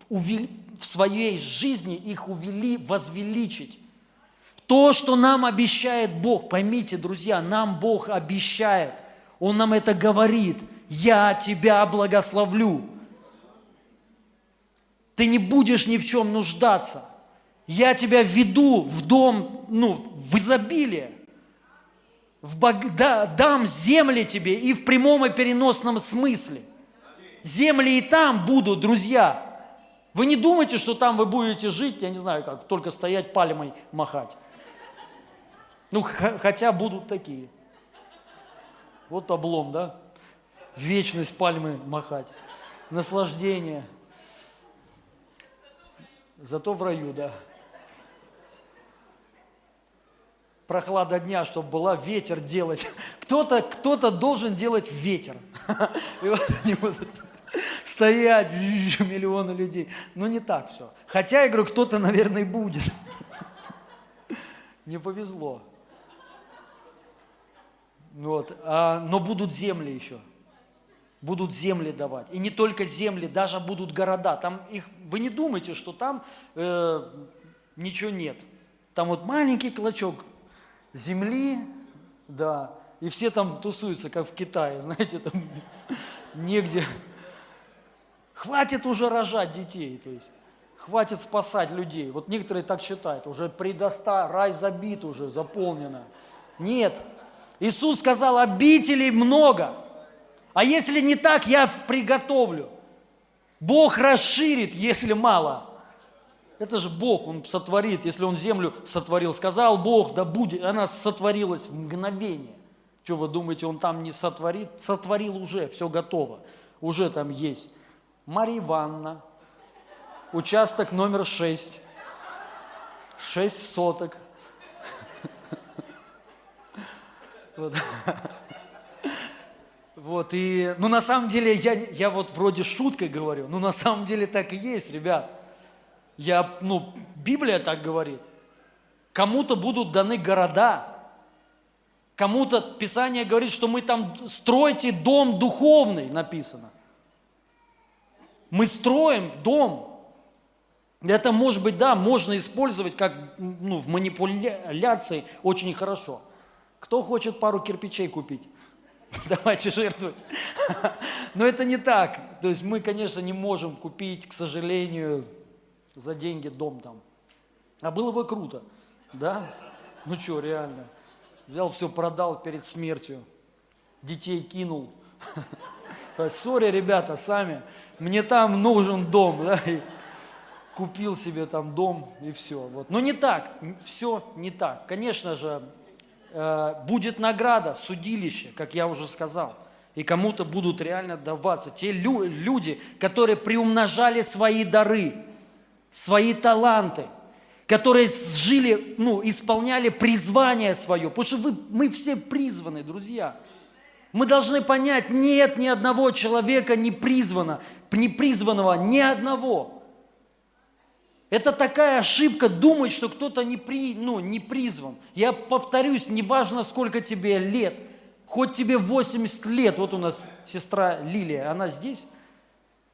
в своей жизни их увели, возвеличить. То, что нам обещает Бог, поймите, друзья, нам Бог обещает. Он нам это говорит. Я тебя благословлю. Ты не будешь ни в чем нуждаться. Я тебя веду в дом, ну, в изобилие. В бог... да, дам земли тебе и в прямом и переносном смысле. Земли и там будут, друзья. Вы не думайте, что там вы будете жить, я не знаю как, только стоять пальмой махать. Ну, хотя будут такие. Вот облом, да? Вечность пальмы махать. Наслаждение. Зато в раю, да. Прохлада дня, чтобы была, ветер делать. Кто-то кто должен делать ветер. И вот они будут стоять, миллионы людей. Но не так все. Хотя, я говорю, кто-то, наверное, будет. Не повезло. Вот. А, но будут земли еще. Будут земли давать. И не только земли, даже будут города. Там их, вы не думайте, что там э, ничего нет. Там вот маленький клочок земли, да, и все там тусуются, как в Китае, знаете, там негде. Хватит уже рожать детей, то есть хватит спасать людей. Вот некоторые так считают, уже предоста, рай забит уже, заполнено. Нет, Иисус сказал, обителей много. А если не так, я приготовлю. Бог расширит, если мало. Это же Бог, Он сотворит. Если Он землю сотворил, сказал Бог, да будет, она сотворилась в мгновение. Что вы думаете, Он там не сотворит? Сотворил уже, все готово. Уже там есть. Мария Ивановна, участок номер шесть, шесть соток, Вот. Вот, и, ну, на самом деле, я, я вот вроде шуткой говорю, но на самом деле так и есть, ребят. Я, ну, Библия так говорит. Кому-то будут даны города, кому-то Писание говорит, что мы там стройте дом духовный, написано. Мы строим дом. Это может быть, да, можно использовать как ну, в манипуляции очень хорошо – кто хочет пару кирпичей купить? Давайте жертвовать. Но это не так. То есть мы, конечно, не можем купить, к сожалению, за деньги дом там. А было бы круто, да? Ну что, реально. Взял все, продал перед смертью. Детей кинул. Сори, ребята, сами. Мне там нужен дом, да? И купил себе там дом и все. Вот. Но не так, все не так. Конечно же, будет награда, судилище, как я уже сказал. И кому-то будут реально даваться. Те лю- люди, которые приумножали свои дары, свои таланты, которые жили, ну, исполняли призвание свое. Потому что вы, мы все призваны, друзья. Мы должны понять, нет ни одного человека не призвано, не призванного, ни одного. Это такая ошибка думать, что кто-то не, при, ну, не призван. Я повторюсь, неважно, сколько тебе лет, хоть тебе 80 лет, вот у нас сестра Лилия, она здесь,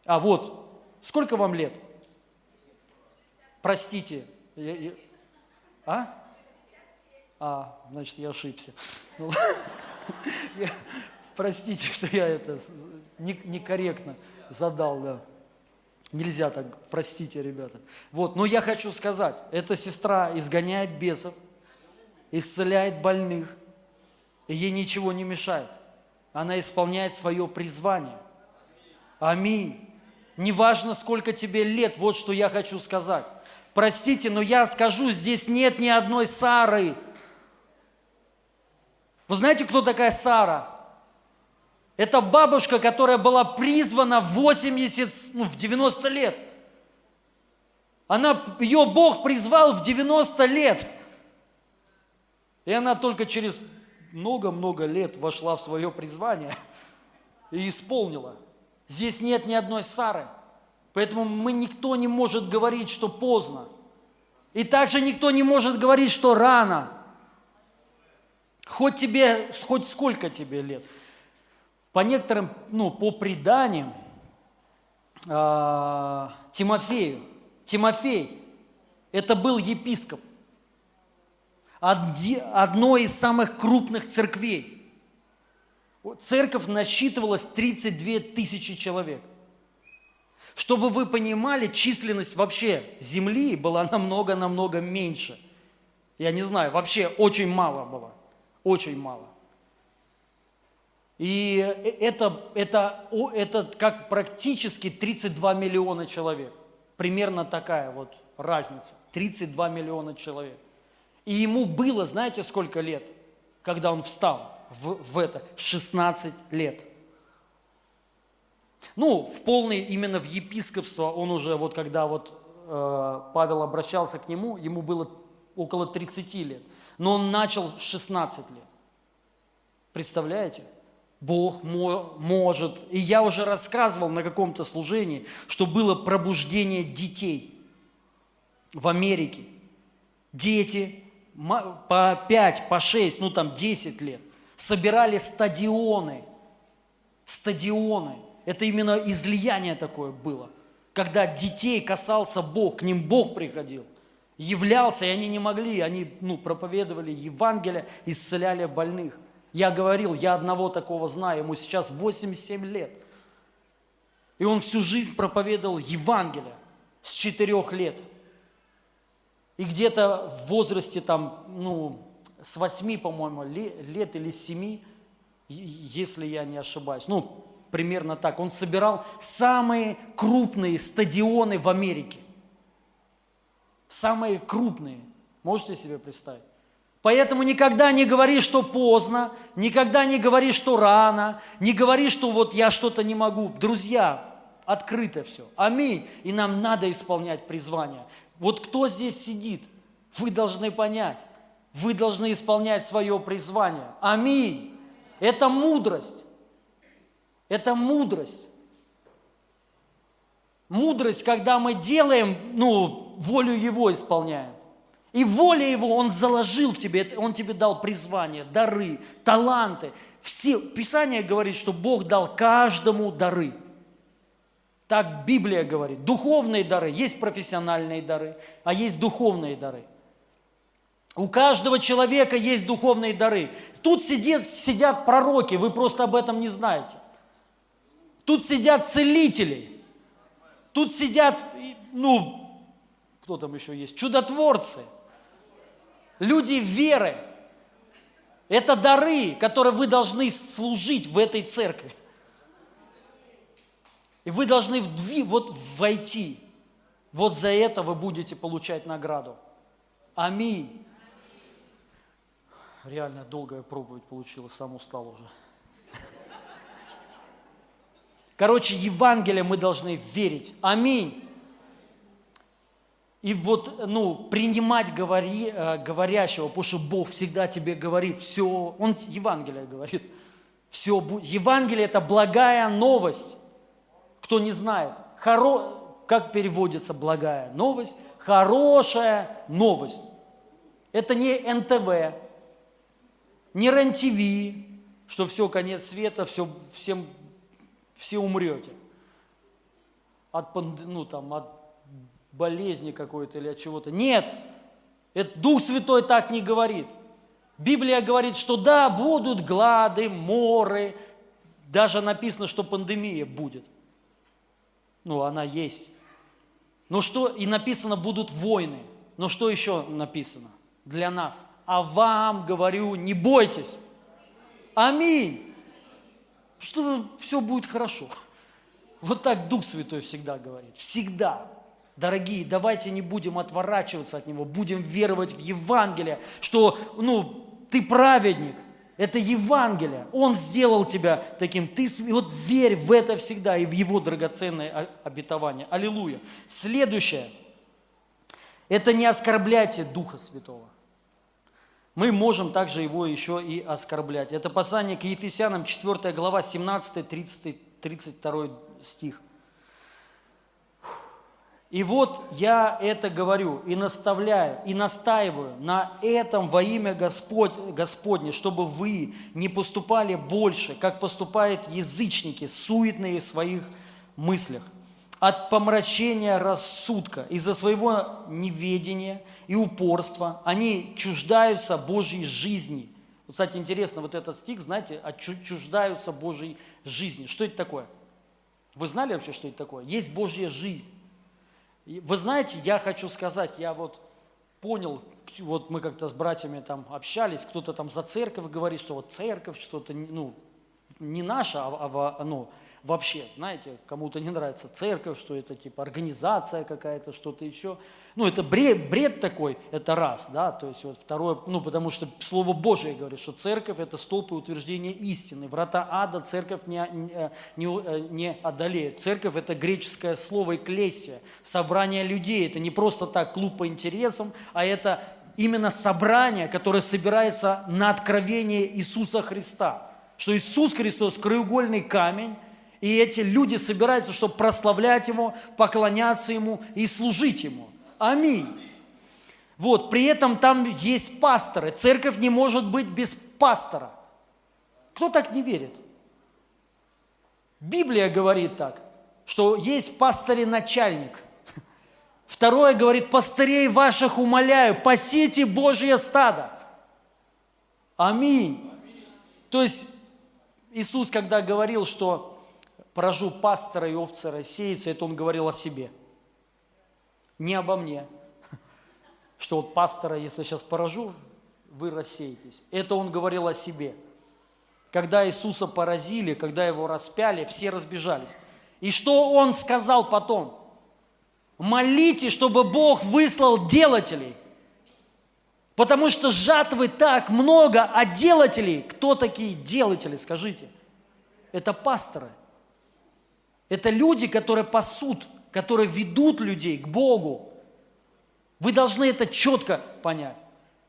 а вот, сколько вам лет? Простите, я, я, а? А, значит, я ошибся. Ну, простите, что я это некорректно задал, да. Нельзя так, простите, ребята. Вот, но я хочу сказать, эта сестра изгоняет бесов, исцеляет больных, и ей ничего не мешает. Она исполняет свое призвание. Аминь. Неважно, сколько тебе лет, вот что я хочу сказать. Простите, но я скажу, здесь нет ни одной Сары. Вы знаете, кто такая Сара? Это бабушка, которая была призвана в 80, ну, в 90 лет. Она, ее Бог призвал в 90 лет. И она только через много-много лет вошла в свое призвание и исполнила. Здесь нет ни одной Сары. Поэтому мы никто не может говорить, что поздно. И также никто не может говорить, что рано. Хоть тебе, хоть сколько тебе лет – по некоторым, ну, по преданиям, э, Тимофею, Тимофей, это был епископ одной из самых крупных церквей. Церковь насчитывалась 32 тысячи человек. Чтобы вы понимали, численность вообще земли была намного-намного меньше. Я не знаю, вообще очень мало было. Очень мало. И это, это, это как практически 32 миллиона человек. Примерно такая вот разница. 32 миллиона человек. И ему было, знаете, сколько лет, когда он встал в, в это? 16 лет. Ну, в полный, именно в епископство он уже, вот когда вот э, Павел обращался к нему, ему было около 30 лет. Но он начал в 16 лет. Представляете? Бог может. И я уже рассказывал на каком-то служении, что было пробуждение детей в Америке. Дети по 5, по 6, ну там 10 лет собирали стадионы. Стадионы. Это именно излияние такое было. Когда детей касался Бог, к ним Бог приходил, являлся, и они не могли, они ну, проповедовали Евангелие, исцеляли больных – я говорил, я одного такого знаю, ему сейчас 87 лет. И он всю жизнь проповедовал Евангелие с четырех лет. И где-то в возрасте там, ну, с восьми, по-моему, лет или семи, если я не ошибаюсь, ну, примерно так, он собирал самые крупные стадионы в Америке. Самые крупные. Можете себе представить? Поэтому никогда не говори, что поздно, никогда не говори, что рано, не говори, что вот я что-то не могу. Друзья, открыто все. Аминь. И нам надо исполнять призвание. Вот кто здесь сидит, вы должны понять, вы должны исполнять свое призвание. Аминь. Это мудрость. Это мудрость. Мудрость, когда мы делаем, ну, волю Его исполняем. И воля Его Он заложил в тебе, Он тебе дал призвание, дары, таланты. Все, Писание говорит, что Бог дал каждому дары. Так Библия говорит. Духовные дары, есть профессиональные дары, а есть духовные дары. У каждого человека есть духовные дары. Тут сидят, сидят пророки, вы просто об этом не знаете. Тут сидят целители. Тут сидят, ну, кто там еще есть, чудотворцы – люди веры. Это дары, которые вы должны служить в этой церкви. И вы должны вдви, вот войти. Вот за это вы будете получать награду. Аминь. Реально долгая проповедь получилась, сам устал уже. Короче, Евангелие мы должны верить. Аминь. И вот, ну, принимать говори, э, говорящего, потому что Бог всегда тебе говорит, все, Он Евангелие говорит, все, Евангелие – это благая новость. Кто не знает, хоро, как переводится благая новость? Хорошая новость. Это не НТВ, не РЕН-ТВ, что все, конец света, все, всем, все умрете. От, ну, там, от болезни какой-то или от чего-то. Нет, это Дух Святой так не говорит. Библия говорит, что да, будут глады, моры, даже написано, что пандемия будет. Ну, она есть. Но что, и написано, будут войны. Но что еще написано для нас? А вам говорю, не бойтесь. Аминь. Что все будет хорошо. Вот так Дух Святой всегда говорит. Всегда. Дорогие, давайте не будем отворачиваться от Него, будем веровать в Евангелие, что ну, ты праведник, это Евангелие. Он сделал тебя таким. Ты вот верь в это всегда и в Его драгоценное обетование. Аллилуйя. Следующее. Это не оскорбляйте Духа Святого. Мы можем также его еще и оскорблять. Это послание к Ефесянам, 4 глава, 17, 30, 32 стих. И вот я это говорю и наставляю, и настаиваю на этом во имя Господь, Господне, чтобы вы не поступали больше, как поступают язычники, суетные в своих мыслях, от помрачения рассудка, из-за своего неведения и упорства они чуждаются Божьей жизни, Вот, кстати, интересно, вот этот стих, знаете, отчуждаются Божьей жизни. Что это такое? Вы знали вообще, что это такое? Есть Божья жизнь. Вы знаете, я хочу сказать, я вот понял, вот мы как-то с братьями там общались, кто-то там за церковь говорит, что вот церковь что-то, ну, не наша, а, а ну, вообще, знаете, кому-то не нравится церковь, что это типа организация какая-то, что-то еще. Ну, это бред, бред такой, это раз, да, то есть вот второе, ну, потому что Слово Божие говорит, что церковь – это столб и утверждение истины. Врата ада церковь не, не, не одолеет. Церковь – это греческое слово «экклесия», собрание людей. Это не просто так клуб по интересам, а это именно собрание, которое собирается на откровение Иисуса Христа. Что Иисус Христос – краеугольный камень, и эти люди собираются, чтобы прославлять Его, поклоняться Ему и служить Ему. Аминь. Вот, при этом там есть пасторы. Церковь не может быть без пастора. Кто так не верит? Библия говорит так, что есть пастырь-начальник. Второе говорит, пастырей ваших умоляю, пасите Божье стадо. Аминь. То есть Иисус, когда говорил, что поражу пастора и овцы рассеются, это он говорил о себе, не обо мне. Что вот пастора, если сейчас поражу, вы рассеетесь. Это он говорил о себе. Когда Иисуса поразили, когда его распяли, все разбежались. И что он сказал потом? Молите, чтобы Бог выслал делателей. Потому что жатвы так много, а делателей, кто такие делатели, скажите? Это пасторы – это люди, которые пасут, которые ведут людей к Богу. Вы должны это четко понять.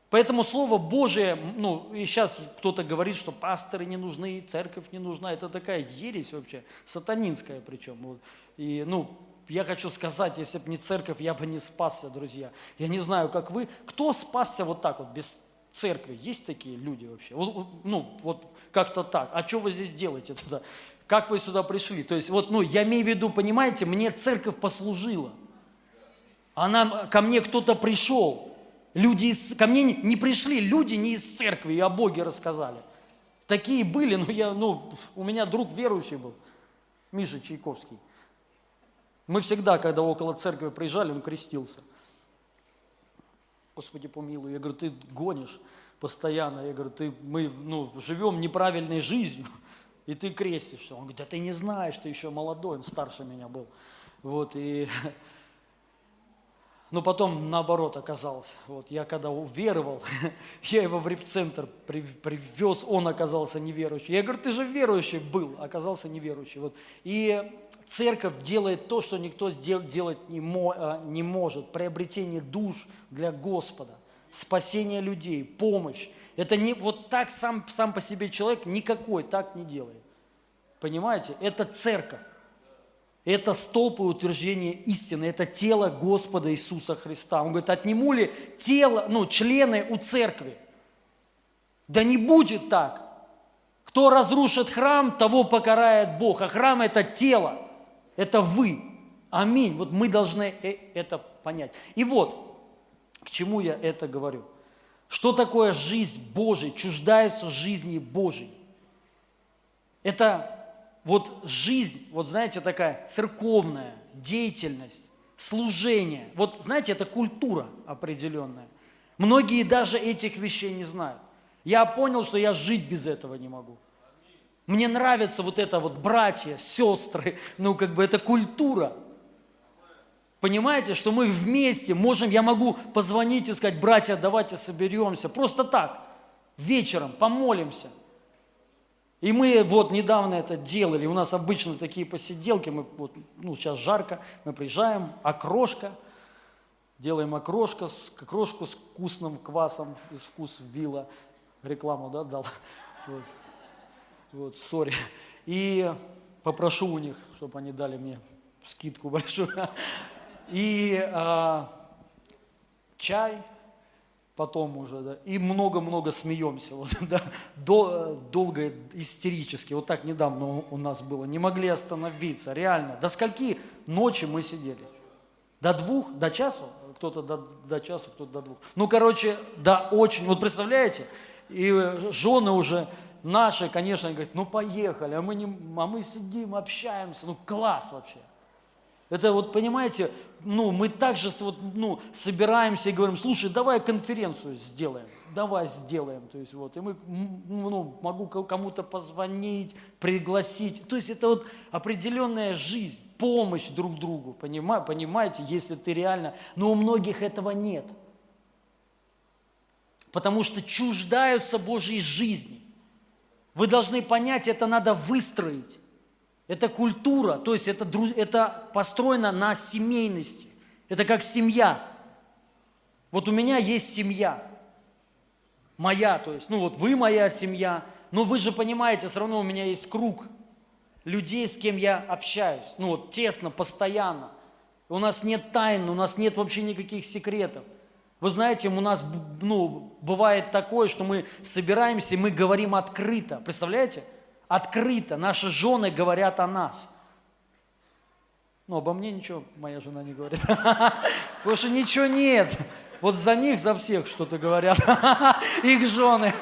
Поэтому Слово Божие, ну, и сейчас кто-то говорит, что пасторы не нужны, церковь не нужна. Это такая ересь вообще, сатанинская причем. И, ну, я хочу сказать, если бы не церковь, я бы не спасся, друзья. Я не знаю, как вы. Кто спасся вот так вот, без церкви? Есть такие люди вообще? Ну, вот как-то так. А что вы здесь делаете тогда? Как вы сюда пришли? То есть, вот, ну, я имею в виду, понимаете, мне церковь послужила. Она, ко мне кто-то пришел. Люди из, ко мне не пришли люди не из церкви и о Боге рассказали. Такие были, но я, ну, у меня друг верующий был, Миша Чайковский. Мы всегда, когда около церкви приезжали, он крестился. Господи, помилуй. Я говорю, ты гонишь постоянно. Я говорю, ты, мы ну, живем неправильной жизнью и ты крестишься. Он говорит, да ты не знаешь, ты еще молодой, он старше меня был. Вот, и... Но потом наоборот оказалось. Вот, я когда уверовал, я его в репцентр привез, он оказался неверующий. Я говорю, ты же верующий был, оказался неверующий. Вот. И церковь делает то, что никто делать не, мо, а, не может. Приобретение душ для Господа, спасение людей, помощь. Это не вот так сам, сам по себе человек никакой так не делает. Понимаете? Это церковь. Это столб и утверждение истины, это тело Господа Иисуса Христа. Он говорит, отниму ли тело, ну, члены у церкви? Да не будет так. Кто разрушит храм, того покарает Бог. А храм – это тело, это вы. Аминь. Вот мы должны э, это понять. И вот, к чему я это говорю. Что такое жизнь Божия? Чуждаются жизни Божьей. Это вот жизнь, вот знаете, такая церковная деятельность, служение. Вот знаете, это культура определенная. Многие даже этих вещей не знают. Я понял, что я жить без этого не могу. Мне нравится вот это вот братья, сестры, ну как бы это культура. Понимаете, что мы вместе можем, я могу позвонить и сказать, братья, давайте соберемся, просто так, вечером помолимся. И мы вот недавно это делали, у нас обычно такие посиделки, мы вот, ну сейчас жарко, мы приезжаем, окрошка, делаем окрошка, окрошку с вкусным квасом из вкус вилла, рекламу, да, дал, вот, вот, сори. И попрошу у них, чтобы они дали мне скидку большую и а, чай, потом уже, да, и много-много смеемся, вот, да, Дол, долго, истерически, вот так недавно у нас было, не могли остановиться, реально, до скольки ночи мы сидели? До двух, до часу? Кто-то до, до часу, кто-то до двух. Ну, короче, да, очень, вот представляете, И жены уже наши, конечно, говорят, ну поехали, а мы, не, а мы сидим, общаемся, ну класс вообще. Это вот, понимаете, ну, мы также вот, ну, собираемся и говорим, слушай, давай конференцию сделаем, давай сделаем. То есть вот, и мы, ну, могу кому-то позвонить, пригласить. То есть это вот определенная жизнь, помощь друг другу, понимаете, понимаете, если ты реально, но у многих этого нет. Потому что чуждаются Божьей жизни. Вы должны понять, это надо выстроить. Это культура, то есть это, это построено на семейности. Это как семья. Вот у меня есть семья. Моя, то есть, ну вот вы моя семья. Но вы же понимаете, все равно у меня есть круг людей, с кем я общаюсь. Ну вот тесно, постоянно. У нас нет тайн, у нас нет вообще никаких секретов. Вы знаете, у нас ну, бывает такое, что мы собираемся, мы говорим открыто. Представляете? Открыто. Наши жены говорят о нас. Ну, обо мне ничего моя жена не говорит. Потому что ничего нет. Вот за них, за всех что-то говорят. Их жены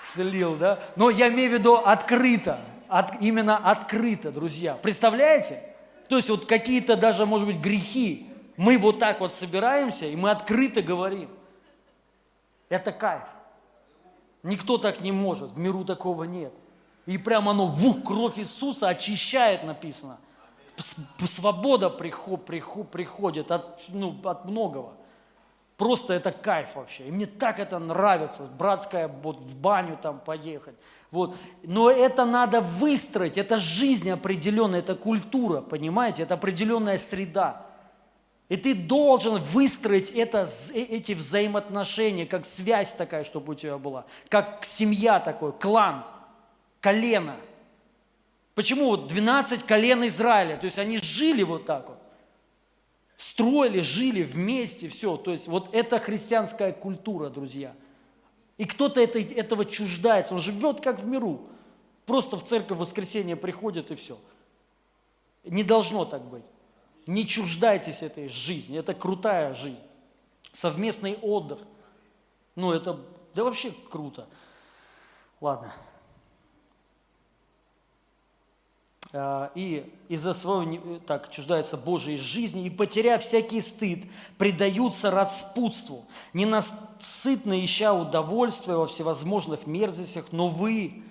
слил, да? Но я имею в виду открыто. От, именно открыто, друзья. Представляете? То есть вот какие-то даже, может быть, грехи. Мы вот так вот собираемся, и мы открыто говорим. Это кайф. Никто так не может, в миру такого нет. И прямо оно, вух, кровь Иисуса очищает, написано. Свобода приход, приход, приходит от, ну, от многого. Просто это кайф вообще. И мне так это нравится, братская, вот в баню там поехать. Вот. Но это надо выстроить, это жизнь определенная, это культура, понимаете, это определенная среда. И ты должен выстроить это, э, эти взаимоотношения, как связь такая, чтобы у тебя была, как семья такой, клан – колена. Почему вот 12 колен Израиля? То есть они жили вот так вот. Строили, жили вместе, все. То есть вот это христианская культура, друзья. И кто-то это, этого чуждается, он живет как в миру. Просто в церковь в воскресенье приходит и все. Не должно так быть. Не чуждайтесь этой жизни. Это крутая жизнь. Совместный отдых. Ну, это да вообще круто. Ладно. А, и из-за своего, так, чуждаются Божьей жизни, и, потеряв всякий стыд, предаются распутству, ненасытно ища удовольствия во всевозможных мерзостях, но вы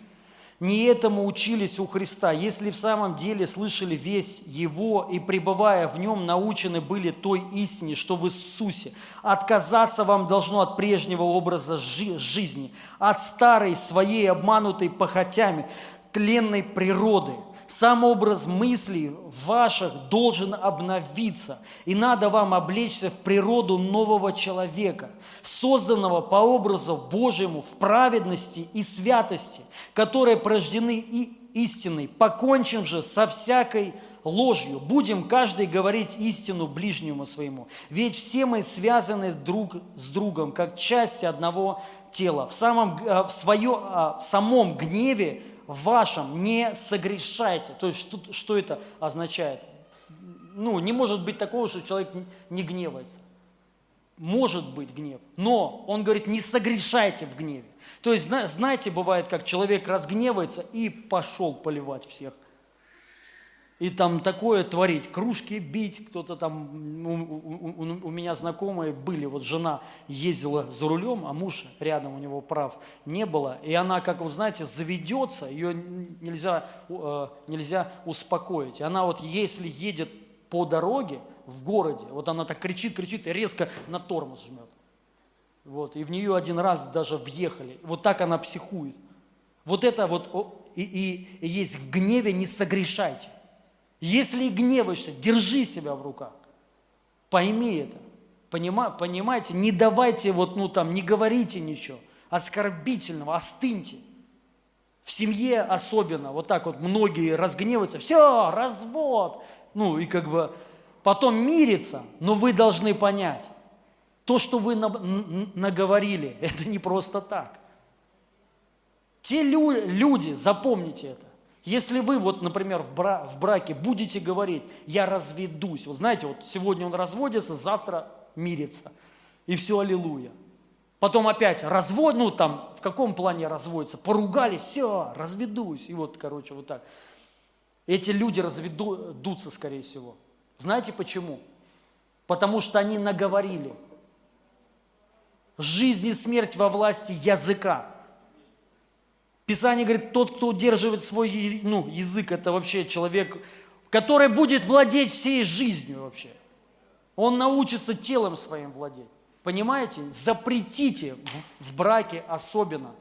не этому учились у Христа, если в самом деле слышали весь Его и, пребывая в Нем, научены были той истине, что в Иисусе. Отказаться вам должно от прежнего образа жизни, от старой своей обманутой похотями, тленной природы – сам образ мыслей ваших должен обновиться, и надо вам облечься в природу нового человека, созданного по образу Божьему в праведности и святости, которые порождены и истиной. Покончим же со всякой ложью. Будем каждый говорить истину ближнему своему. Ведь все мы связаны друг с другом, как части одного тела. В, самом, э, в, свое, э, в самом гневе вашем не согрешайте. То есть что, что это означает? Ну, не может быть такого, что человек не гневается. Может быть гнев, но он говорит, не согрешайте в гневе. То есть, знаете, бывает, как человек разгневается и пошел поливать всех и там такое творить, кружки бить, кто-то там, у, у, у меня знакомые были, вот жена ездила за рулем, а муж рядом у него прав не было, и она, как вы знаете, заведется, ее нельзя, э, нельзя успокоить. Она вот если едет по дороге в городе, вот она так кричит, кричит и резко на тормоз жмет. Вот, и в нее один раз даже въехали. Вот так она психует. Вот это вот, и, и, и есть в гневе не согрешайте. Если гневаешься, держи себя в руках. Пойми это. Понима, понимаете? Не давайте вот, ну там, не говорите ничего оскорбительного, остыньте. В семье особенно, вот так вот многие разгневаются, все, развод. Ну и как бы потом мириться, но вы должны понять, то, что вы наговорили, это не просто так. Те люди, запомните это, если вы, вот, например, в, бра в браке будете говорить, я разведусь, вот знаете, вот сегодня он разводится, завтра мирится, и все, аллилуйя. Потом опять развод, ну там в каком плане разводятся? Поругались, все, разведусь. И вот, короче, вот так. Эти люди разведутся, скорее всего. Знаете почему? Потому что они наговорили. Жизнь и смерть во власти языка. Писание говорит, тот, кто удерживает свой ну, язык, это вообще человек, который будет владеть всей жизнью вообще. Он научится телом своим владеть. Понимаете? Запретите в, браке особенно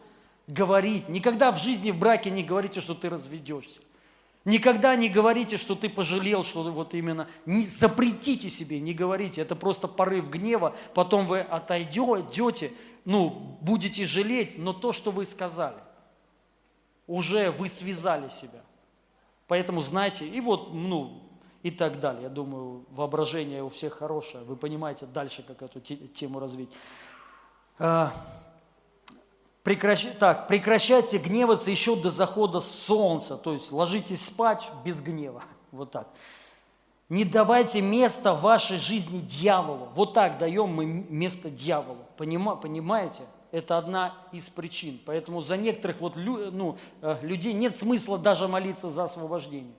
говорить. Никогда в жизни в браке не говорите, что ты разведешься. Никогда не говорите, что ты пожалел, что вот именно. Не, запретите себе, не говорите. Это просто порыв гнева. Потом вы отойдете, ну, будете жалеть, но то, что вы сказали, уже вы связали себя. Поэтому знайте, и вот, ну, и так далее. Я думаю, воображение у всех хорошее. Вы понимаете дальше, как эту тему развить. А, прекращ... Так, прекращайте гневаться еще до захода солнца. То есть ложитесь спать без гнева. Вот так. Не давайте место в вашей жизни дьяволу. Вот так даем мы место дьяволу. Понима... Понимаете? Это одна из причин. Поэтому за некоторых вот, ну, э, людей нет смысла даже молиться за освобождение.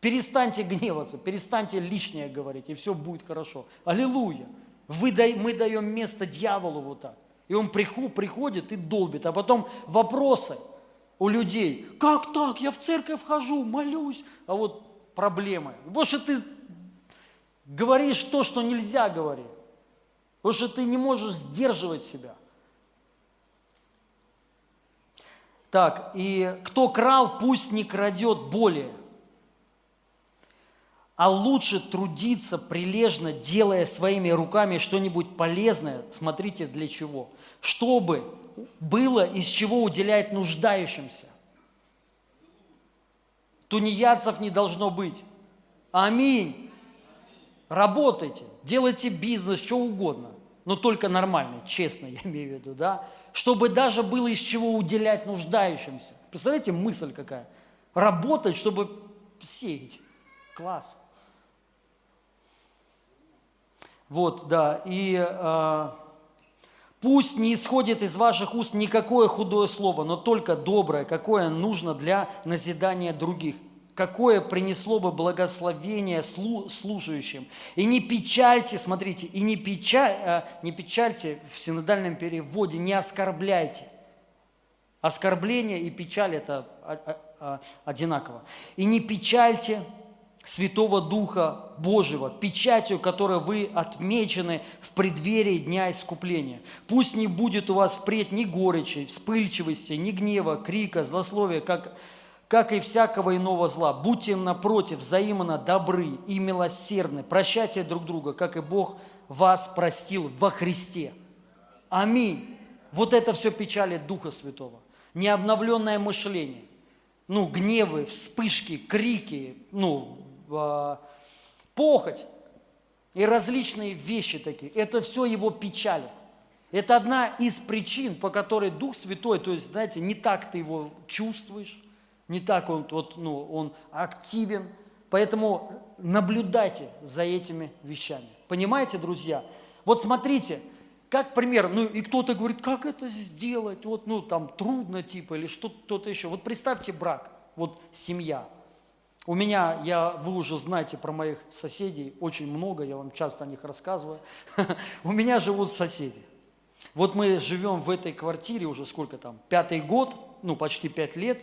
Перестаньте гневаться, перестаньте лишнее говорить, и все будет хорошо. Аллилуйя! Вы, мы даем место дьяволу вот так. И он приходит и долбит. А потом вопросы у людей. Как так? Я в церковь хожу, молюсь. А вот проблемы. Что ты говоришь то, что нельзя говорить. Потому что ты не можешь сдерживать себя. Так, и кто крал, пусть не крадет более а лучше трудиться прилежно, делая своими руками что-нибудь полезное, смотрите для чего, чтобы было из чего уделять нуждающимся. Тунеядцев не должно быть. Аминь. Работайте, делайте бизнес, что угодно, но только нормально, честно, я имею в виду, да? Чтобы даже было из чего уделять нуждающимся. Представляете, мысль какая? Работать, чтобы сеять. Класс. Вот, да, и э, пусть не исходит из ваших уст никакое худое слово, но только доброе, какое нужно для назидания других, какое принесло бы благословение слушающим. И не печальте, смотрите, и не, печаль, э, не печальте в синодальном переводе, не оскорбляйте. Оскорбление и печаль – это одинаково. И не печальте Святого Духа Божьего, печатью, которой вы отмечены в преддверии Дня Искупления. Пусть не будет у вас впредь ни горечи, вспыльчивости, ни гнева, крика, злословия, как, как и всякого иного зла. Будьте, напротив, взаимно добры и милосердны. Прощайте друг друга, как и Бог вас простил во Христе. Аминь. Вот это все печали Духа Святого. Необновленное мышление. Ну, гневы, вспышки, крики, ну, похоть и различные вещи такие. Это все его печалит. Это одна из причин, по которой Дух Святой, то есть, знаете, не так ты его чувствуешь, не так он, вот, ну, он активен. Поэтому наблюдайте за этими вещами. Понимаете, друзья? Вот смотрите, как пример, ну и кто-то говорит, как это сделать, вот, ну там трудно типа или что-то еще. Вот представьте брак, вот семья – у меня, я, вы уже знаете про моих соседей, очень много, я вам часто о них рассказываю. У меня живут соседи. Вот мы живем в этой квартире уже сколько там, пятый год, ну почти пять лет,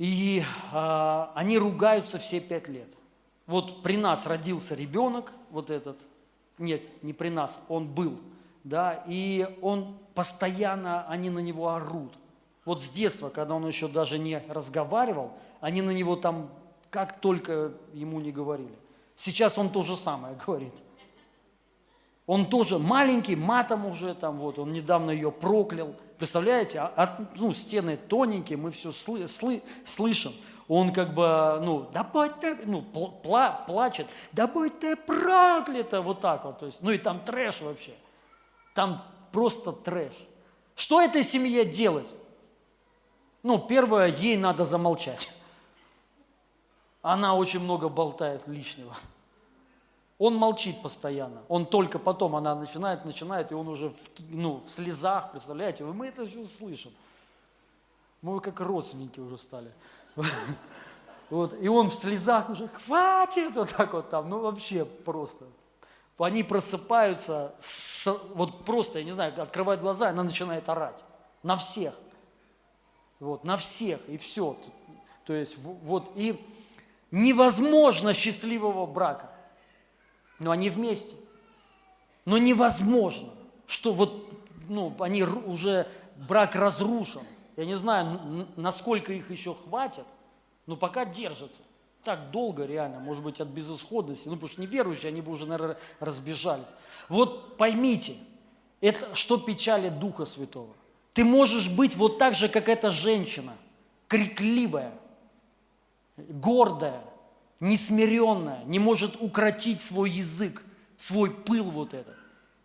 и а, они ругаются все пять лет. Вот при нас родился ребенок, вот этот, нет, не при нас, он был, да, и он постоянно, они на него орут. Вот с детства, когда он еще даже не разговаривал, они на него там как только ему не говорили. Сейчас он то же самое говорит. Он тоже маленький, матом уже там, вот, он недавно ее проклял. Представляете, а, от, ну, стены тоненькие, мы все сли, сли, слышим. Он как бы, ну, да будь ты, ну, пла, плачет, да будь ты проклята, вот так вот. То есть, ну и там трэш вообще. Там просто трэш. Что этой семье делать? Ну, первое, ей надо замолчать. Она очень много болтает лишнего. Он молчит постоянно. Он только потом, она начинает, начинает, и он уже в, ну, в слезах, представляете? Мы это все слышим. Мы как родственники уже стали. Вот, и он в слезах уже, хватит, вот так вот там, ну вообще просто. Они просыпаются, с, вот просто, я не знаю, открывают глаза, и она начинает орать. На всех. Вот, на всех, и все. То есть, вот, и невозможно счастливого брака. Но они вместе. Но невозможно, что вот, ну, они уже, брак разрушен. Я не знаю, насколько их еще хватит, но пока держатся. Так долго реально, может быть, от безысходности. Ну, потому что неверующие, они бы уже, наверное, разбежались. Вот поймите, это что печалит Духа Святого. Ты можешь быть вот так же, как эта женщина, крикливая, гордая, несмиренная, не может укротить свой язык, свой пыл вот этот.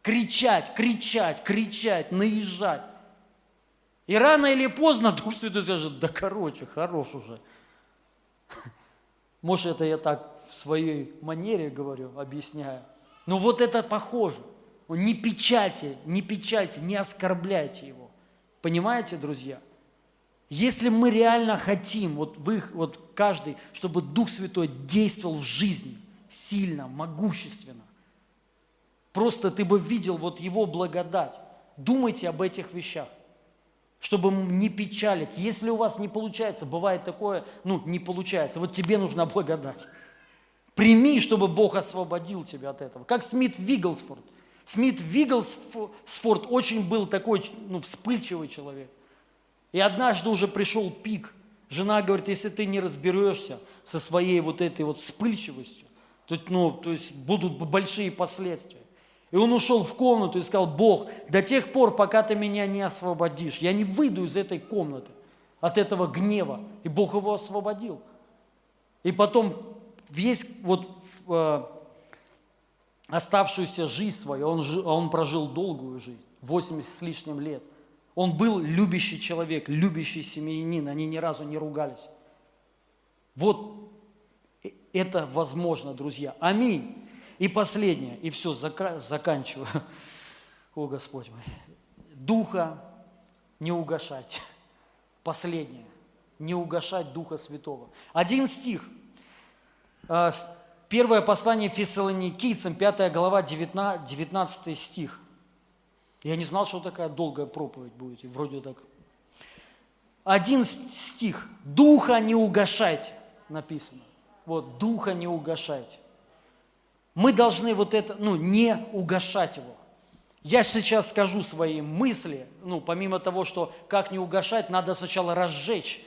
Кричать, кричать, кричать, наезжать. И рано или поздно Дух Святой скажет, да короче, хорош уже. Может, это я так в своей манере говорю, объясняю. Но вот это похоже. Не печальте, не печальте, не оскорбляйте его. Понимаете, друзья? Если мы реально хотим, вот вы, вот каждый, чтобы Дух Святой действовал в жизни сильно, могущественно, просто ты бы видел вот Его благодать. Думайте об этих вещах, чтобы не печалить. Если у вас не получается, бывает такое, ну, не получается, вот тебе нужна благодать. Прими, чтобы Бог освободил тебя от этого. Как Смит Вигглсфорд. Смит Вигглсфорд очень был такой ну, вспыльчивый человек. И однажды уже пришел пик. Жена говорит, если ты не разберешься со своей вот этой вот вспыльчивостью, то, ну, то есть будут большие последствия. И он ушел в комнату и сказал, Бог, до тех пор, пока ты меня не освободишь, я не выйду из этой комнаты, от этого гнева. И Бог его освободил. И потом весь вот э, оставшуюся жизнь свою, он, он прожил долгую жизнь, 80 с лишним лет. Он был любящий человек, любящий семьянин, они ни разу не ругались. Вот это возможно, друзья. Аминь. И последнее, и все, заканчиваю. О, Господь мой. Духа не угашать. Последнее. Не угашать Духа Святого. Один стих. А, Первое послание Фессалоникийцам, 5 глава, 19, 19 стих. Я не знал, что такая долгая проповедь будет, и вроде так. Один стих. «Духа не угашайте» написано. Вот, «Духа не угашайте». Мы должны вот это, ну, не угашать его. Я сейчас скажу свои мысли, ну, помимо того, что как не угашать, надо сначала разжечь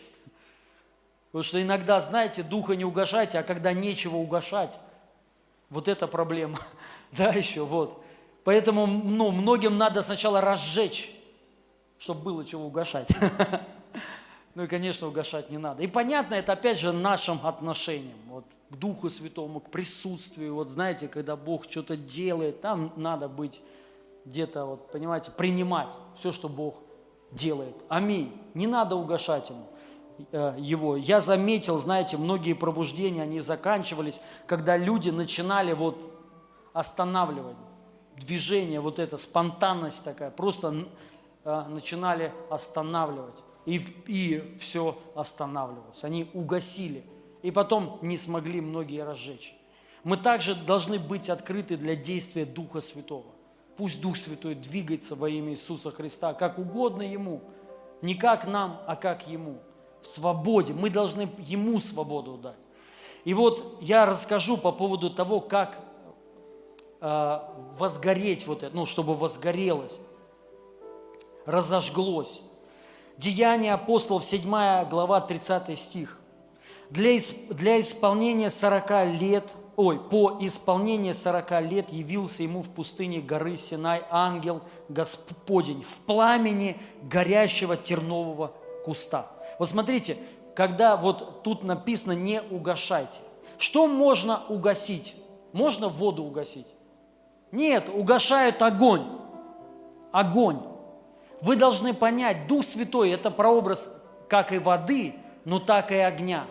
Потому что иногда, знаете, духа не угашайте, а когда нечего угашать, вот это проблема. Да, еще вот. Поэтому ну, многим надо сначала разжечь, чтобы было чего угашать. Ну и, конечно, угашать не надо. И понятно, это опять же нашим отношением, вот, к Духу Святому, к присутствию. Вот знаете, когда Бог что-то делает, там надо быть где-то, вот, понимаете, принимать все, что Бог делает. Аминь. Не надо угашать Ему. Э, его. Я заметил, знаете, многие пробуждения, они заканчивались, когда люди начинали вот останавливать движение, вот эта спонтанность такая, просто э, начинали останавливать. И, и все останавливалось. Они угасили. И потом не смогли многие разжечь. Мы также должны быть открыты для действия Духа Святого. Пусть Дух Святой двигается во имя Иисуса Христа, как угодно Ему. Не как нам, а как Ему в свободе. Мы должны Ему свободу дать. И вот я расскажу по поводу того, как возгореть вот это, ну, чтобы возгорелось, разожглось. Деяния апостолов, 7 глава, 30 стих. Для, для исполнения 40 лет, ой, по исполнении 40 лет явился ему в пустыне горы Синай ангел Господень в пламени горящего тернового куста. Вот смотрите, когда вот тут написано «не угашайте». Что можно угасить? Можно воду угасить? Нет, угашают огонь. Огонь. Вы должны понять, Дух Святой – это прообраз как и воды, но так и огня.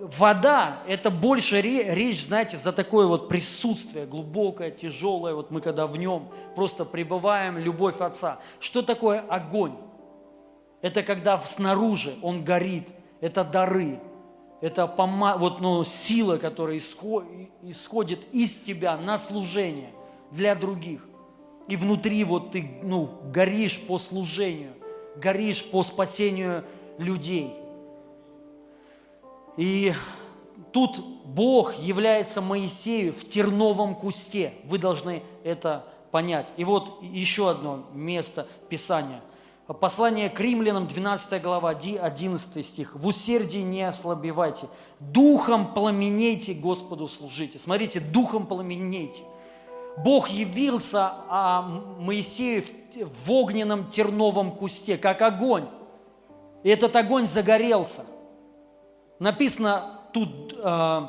вода – это больше речь, знаете, за такое вот присутствие глубокое, тяжелое. Вот мы когда в нем просто пребываем, любовь Отца. Что такое огонь? Это когда снаружи он горит, это дары, это пома... вот, ну, сила, которая исходит из тебя на служение для других. И внутри вот ты ну, горишь по служению, горишь по спасению людей. И тут Бог является Моисею в терновом кусте. Вы должны это понять. И вот еще одно место Писания. Послание к римлянам, 12 глава, 11 стих. «В усердии не ослабевайте, духом пламенейте Господу служите». Смотрите, духом пламенейте. Бог явился а Моисею в огненном терновом кусте, как огонь. И этот огонь загорелся. Написано тут э,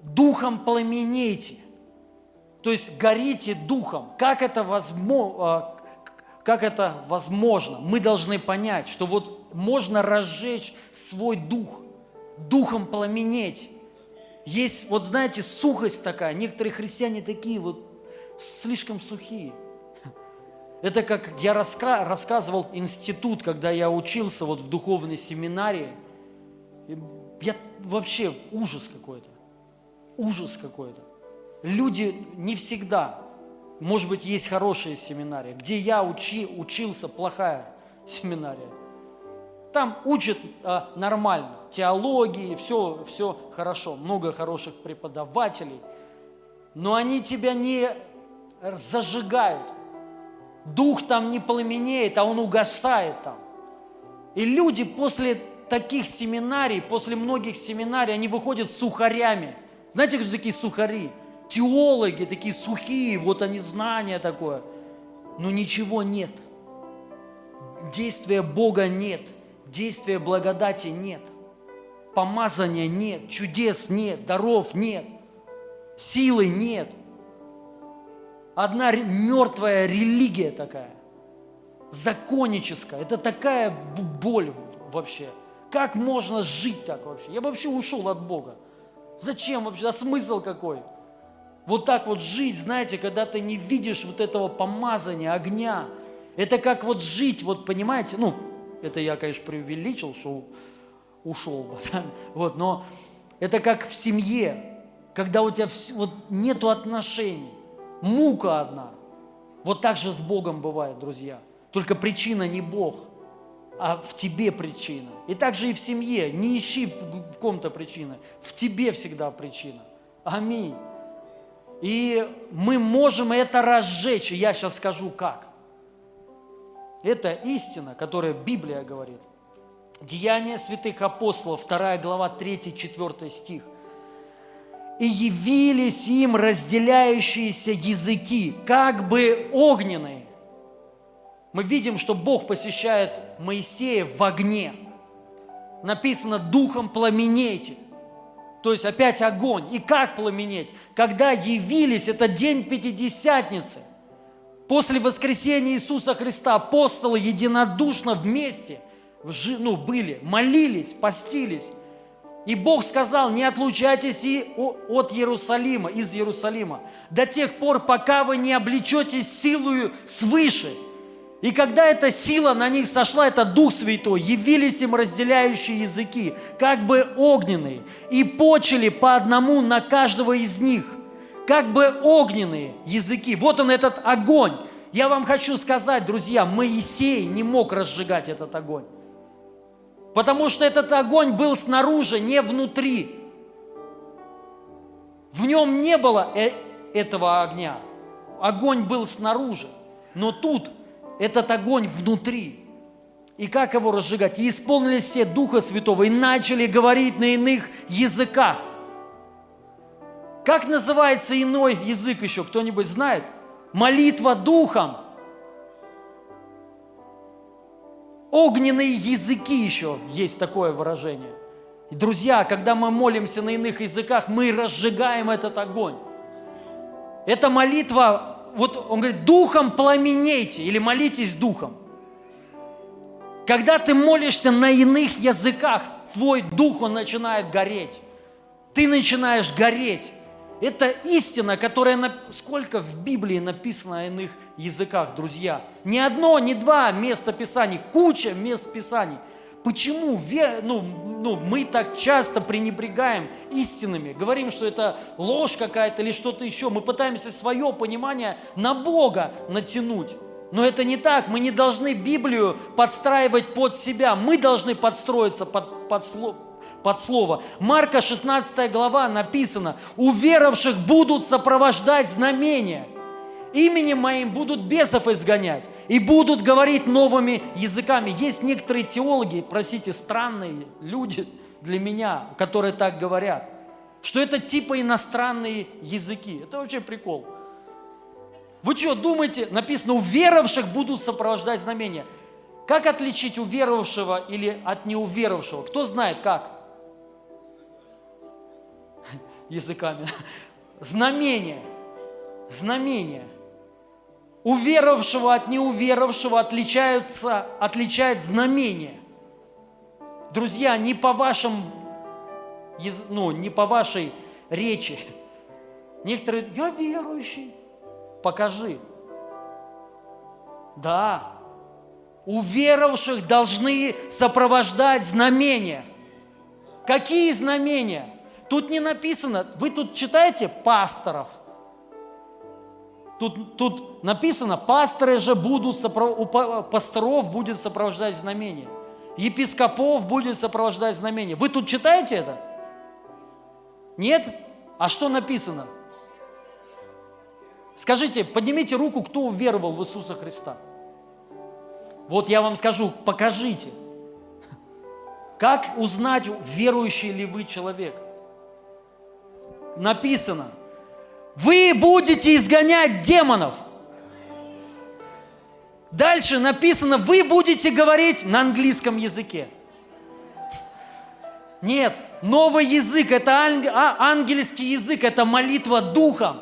«духом пламенейте». То есть горите духом. Как это возможно? Как это возможно? Мы должны понять, что вот можно разжечь свой дух, духом пламенеть. Есть, вот знаете, сухость такая. Некоторые христиане такие вот слишком сухие. Это как я раска, рассказывал институт, когда я учился вот в духовной семинарии. Я вообще ужас какой-то. Ужас какой-то. Люди не всегда может быть, есть хорошие семинарии. Где я учи, учился, плохая семинария. Там учат э, нормально, теологии, все, все хорошо, много хороших преподавателей. Но они тебя не зажигают. Дух там не пламенеет, а он угасает там. И люди после таких семинарий, после многих семинарий, они выходят сухарями. Знаете, кто такие сухари? теологи такие сухие, вот они знания такое. Но ничего нет. Действия Бога нет. Действия благодати нет. Помазания нет. Чудес нет. Даров нет. Силы нет. Одна мертвая религия такая. Законническая. Это такая боль вообще. Как можно жить так вообще? Я бы вообще ушел от Бога. Зачем вообще? А смысл какой? Вот так вот жить, знаете, когда ты не видишь вот этого помазания, огня. Это как вот жить, вот понимаете, ну, это я, конечно, преувеличил, что ушел вот, но это как в семье, когда у тебя вот нету отношений, мука одна. Вот так же с Богом бывает, друзья. Только причина не Бог, а в тебе причина. И так же и в семье. Не ищи в, ком-то причины. В тебе всегда причина. Аминь. И мы можем это разжечь. Я сейчас скажу как. Это истина, которая Библия говорит. Деяния святых апостолов, 2 глава, 3-4 стих. «И явились им разделяющиеся языки, как бы огненные». Мы видим, что Бог посещает Моисея в огне. Написано «духом пламенейте». То есть опять огонь. И как пламенеть? Когда явились, это день Пятидесятницы, после воскресения Иисуса Христа, апостолы единодушно вместе ну, были, молились, постились. И Бог сказал, не отлучайтесь и от Иерусалима, из Иерусалима, до тех пор, пока вы не облечетесь силою свыше – и когда эта сила на них сошла, это Дух Святой, явились им разделяющие языки, как бы огненные, и почели по одному на каждого из них, как бы огненные языки. Вот он этот огонь. Я вам хочу сказать, друзья, Моисей не мог разжигать этот огонь. Потому что этот огонь был снаружи, не внутри. В нем не было э этого огня. Огонь был снаружи. Но тут этот огонь внутри. И как его разжигать? И исполнились все Духа Святого и начали говорить на иных языках. Как называется иной язык еще? Кто-нибудь знает? Молитва Духом. Огненные языки еще есть такое выражение. И, друзья, когда мы молимся на иных языках, мы разжигаем этот огонь. Эта молитва вот он говорит, духом пламенейте или молитесь духом. Когда ты молишься на иных языках, твой дух, он начинает гореть. Ты начинаешь гореть. Это истина, которая на... сколько в Библии написано о иных языках, друзья. Ни одно, ни два места Писаний, куча мест Писаний. Почему вер... ну, ну, мы так часто пренебрегаем истинами, говорим, что это ложь какая-то или что-то еще. Мы пытаемся свое понимание на Бога натянуть. Но это не так. Мы не должны Библию подстраивать под себя. Мы должны подстроиться под, под, под слово. Марка 16 глава написано, у веровавших будут сопровождать знамения. Именем моим будут бесов изгонять и будут говорить новыми языками. Есть некоторые теологи, простите, странные люди для меня, которые так говорят, что это типа иностранные языки. Это вообще прикол. Вы что, думаете, написано, у веровавших будут сопровождать знамения. Как отличить уверовавшего или от неуверовавшего? Кто знает, как? Языками. Знамение. Знамение. Уверовавшего от неуверовавшего отличаются, отличает знамение. Друзья, не по вашим, ну, не по вашей речи. Некоторые, я верующий, покажи. Да, у веровавших должны сопровождать знамения. Какие знамения? Тут не написано, вы тут читаете пасторов. Тут, тут написано, пасторы же будут, у пасторов будет сопровождать знамения. Епископов будет сопровождать знамения. Вы тут читаете это? Нет? А что написано? Скажите, поднимите руку, кто уверовал в Иисуса Христа. Вот я вам скажу, покажите. Как узнать, верующий ли вы человек? Написано, вы будете изгонять демонов. Дальше написано, вы будете говорить на английском языке. Нет, новый язык, это а, ангельский язык, это молитва духом.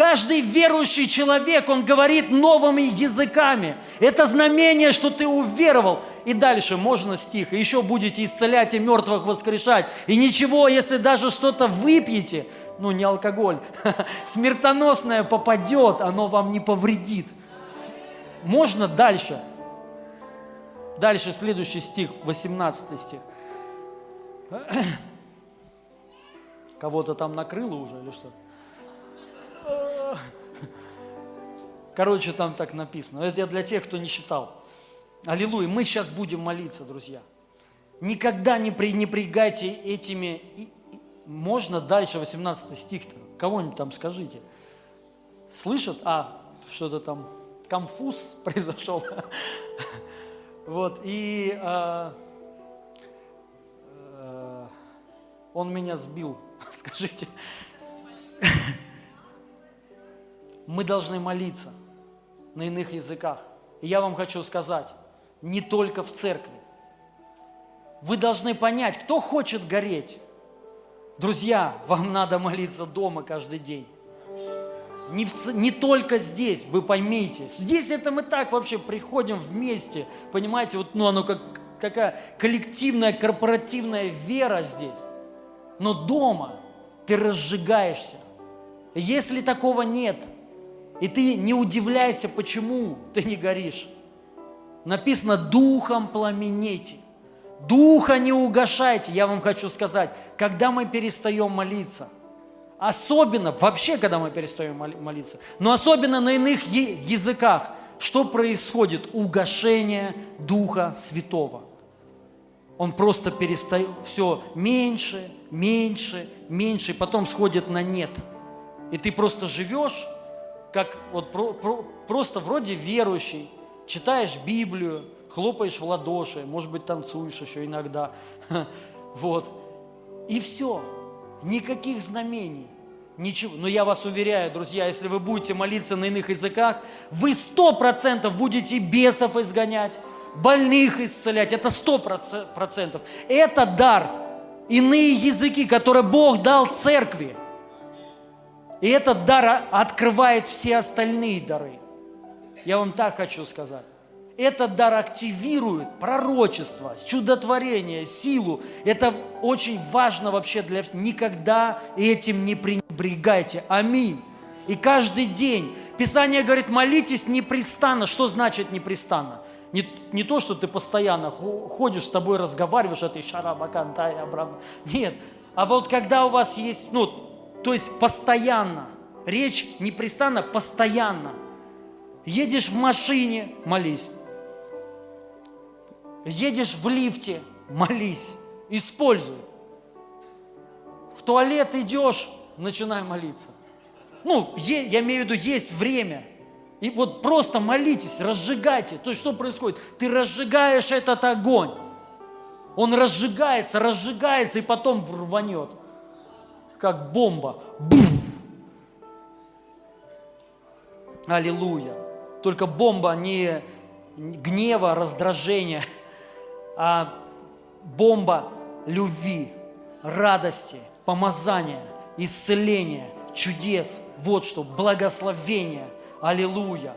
Каждый верующий человек, он говорит новыми языками. Это знамение, что ты уверовал. И дальше можно стих. еще будете исцелять и мертвых воскрешать. И ничего, если даже что-то выпьете, ну не алкоголь, смертоносное попадет, оно вам не повредит. Можно дальше. Дальше следующий стих, 18 стих. Кого-то там накрыло уже или что? Короче, там так написано. Это для тех, кто не читал. Аллилуйя. Мы сейчас будем молиться, друзья. Никогда не пренебрегайте этими... Можно дальше 18 стих-то? Кого-нибудь там скажите. Слышат? А, что-то там, конфуз произошел. Вот, и а, а, он меня сбил, скажите мы должны молиться на иных языках. И я вам хочу сказать, не только в церкви. Вы должны понять, кто хочет гореть. Друзья, вам надо молиться дома каждый день. Не, в, не только здесь, вы поймите. Здесь это мы так вообще приходим вместе. Понимаете, вот ну, оно как такая коллективная, корпоративная вера здесь. Но дома ты разжигаешься. Если такого нет – и ты не удивляйся, почему ты не горишь. Написано, духом пламенете. Духа не угашайте, я вам хочу сказать, когда мы перестаем молиться, особенно, вообще, когда мы перестаем молиться, но особенно на иных языках, что происходит? Угошение Духа Святого. Он просто перестает, все меньше, меньше, меньше, и потом сходит на нет. И ты просто живешь как вот про, про, просто вроде верующий, читаешь Библию, хлопаешь в ладоши, может быть, танцуешь еще иногда. Вот. И все. Никаких знамений. Ничего. Но я вас уверяю, друзья, если вы будете молиться на иных языках, вы сто процентов будете бесов изгонять, больных исцелять. Это сто процентов. Это дар. Иные языки, которые Бог дал церкви. И этот дар открывает все остальные дары. Я вам так хочу сказать. этот дар активирует пророчество, чудотворение, силу. Это очень важно вообще для... Никогда этим не пренебрегайте. Аминь. И каждый день. Писание говорит, молитесь непрестанно. Что значит непрестанно? Не, не то, что ты постоянно ходишь с тобой, разговариваешь, а ты шарабакантай, абрам. Нет. А вот когда у вас есть, ну, то есть постоянно, речь непрестанно, постоянно. Едешь в машине, молись. Едешь в лифте, молись. Используй. В туалет идешь, начинай молиться. Ну, я имею в виду, есть время. И вот просто молитесь, разжигайте. То есть что происходит? Ты разжигаешь этот огонь. Он разжигается, разжигается и потом рванет. Как бомба. Бум! Аллилуйя. Только бомба не гнева, раздражения, а бомба любви, радости, помазания, исцеления, чудес. Вот что, благословения – Аллилуйя.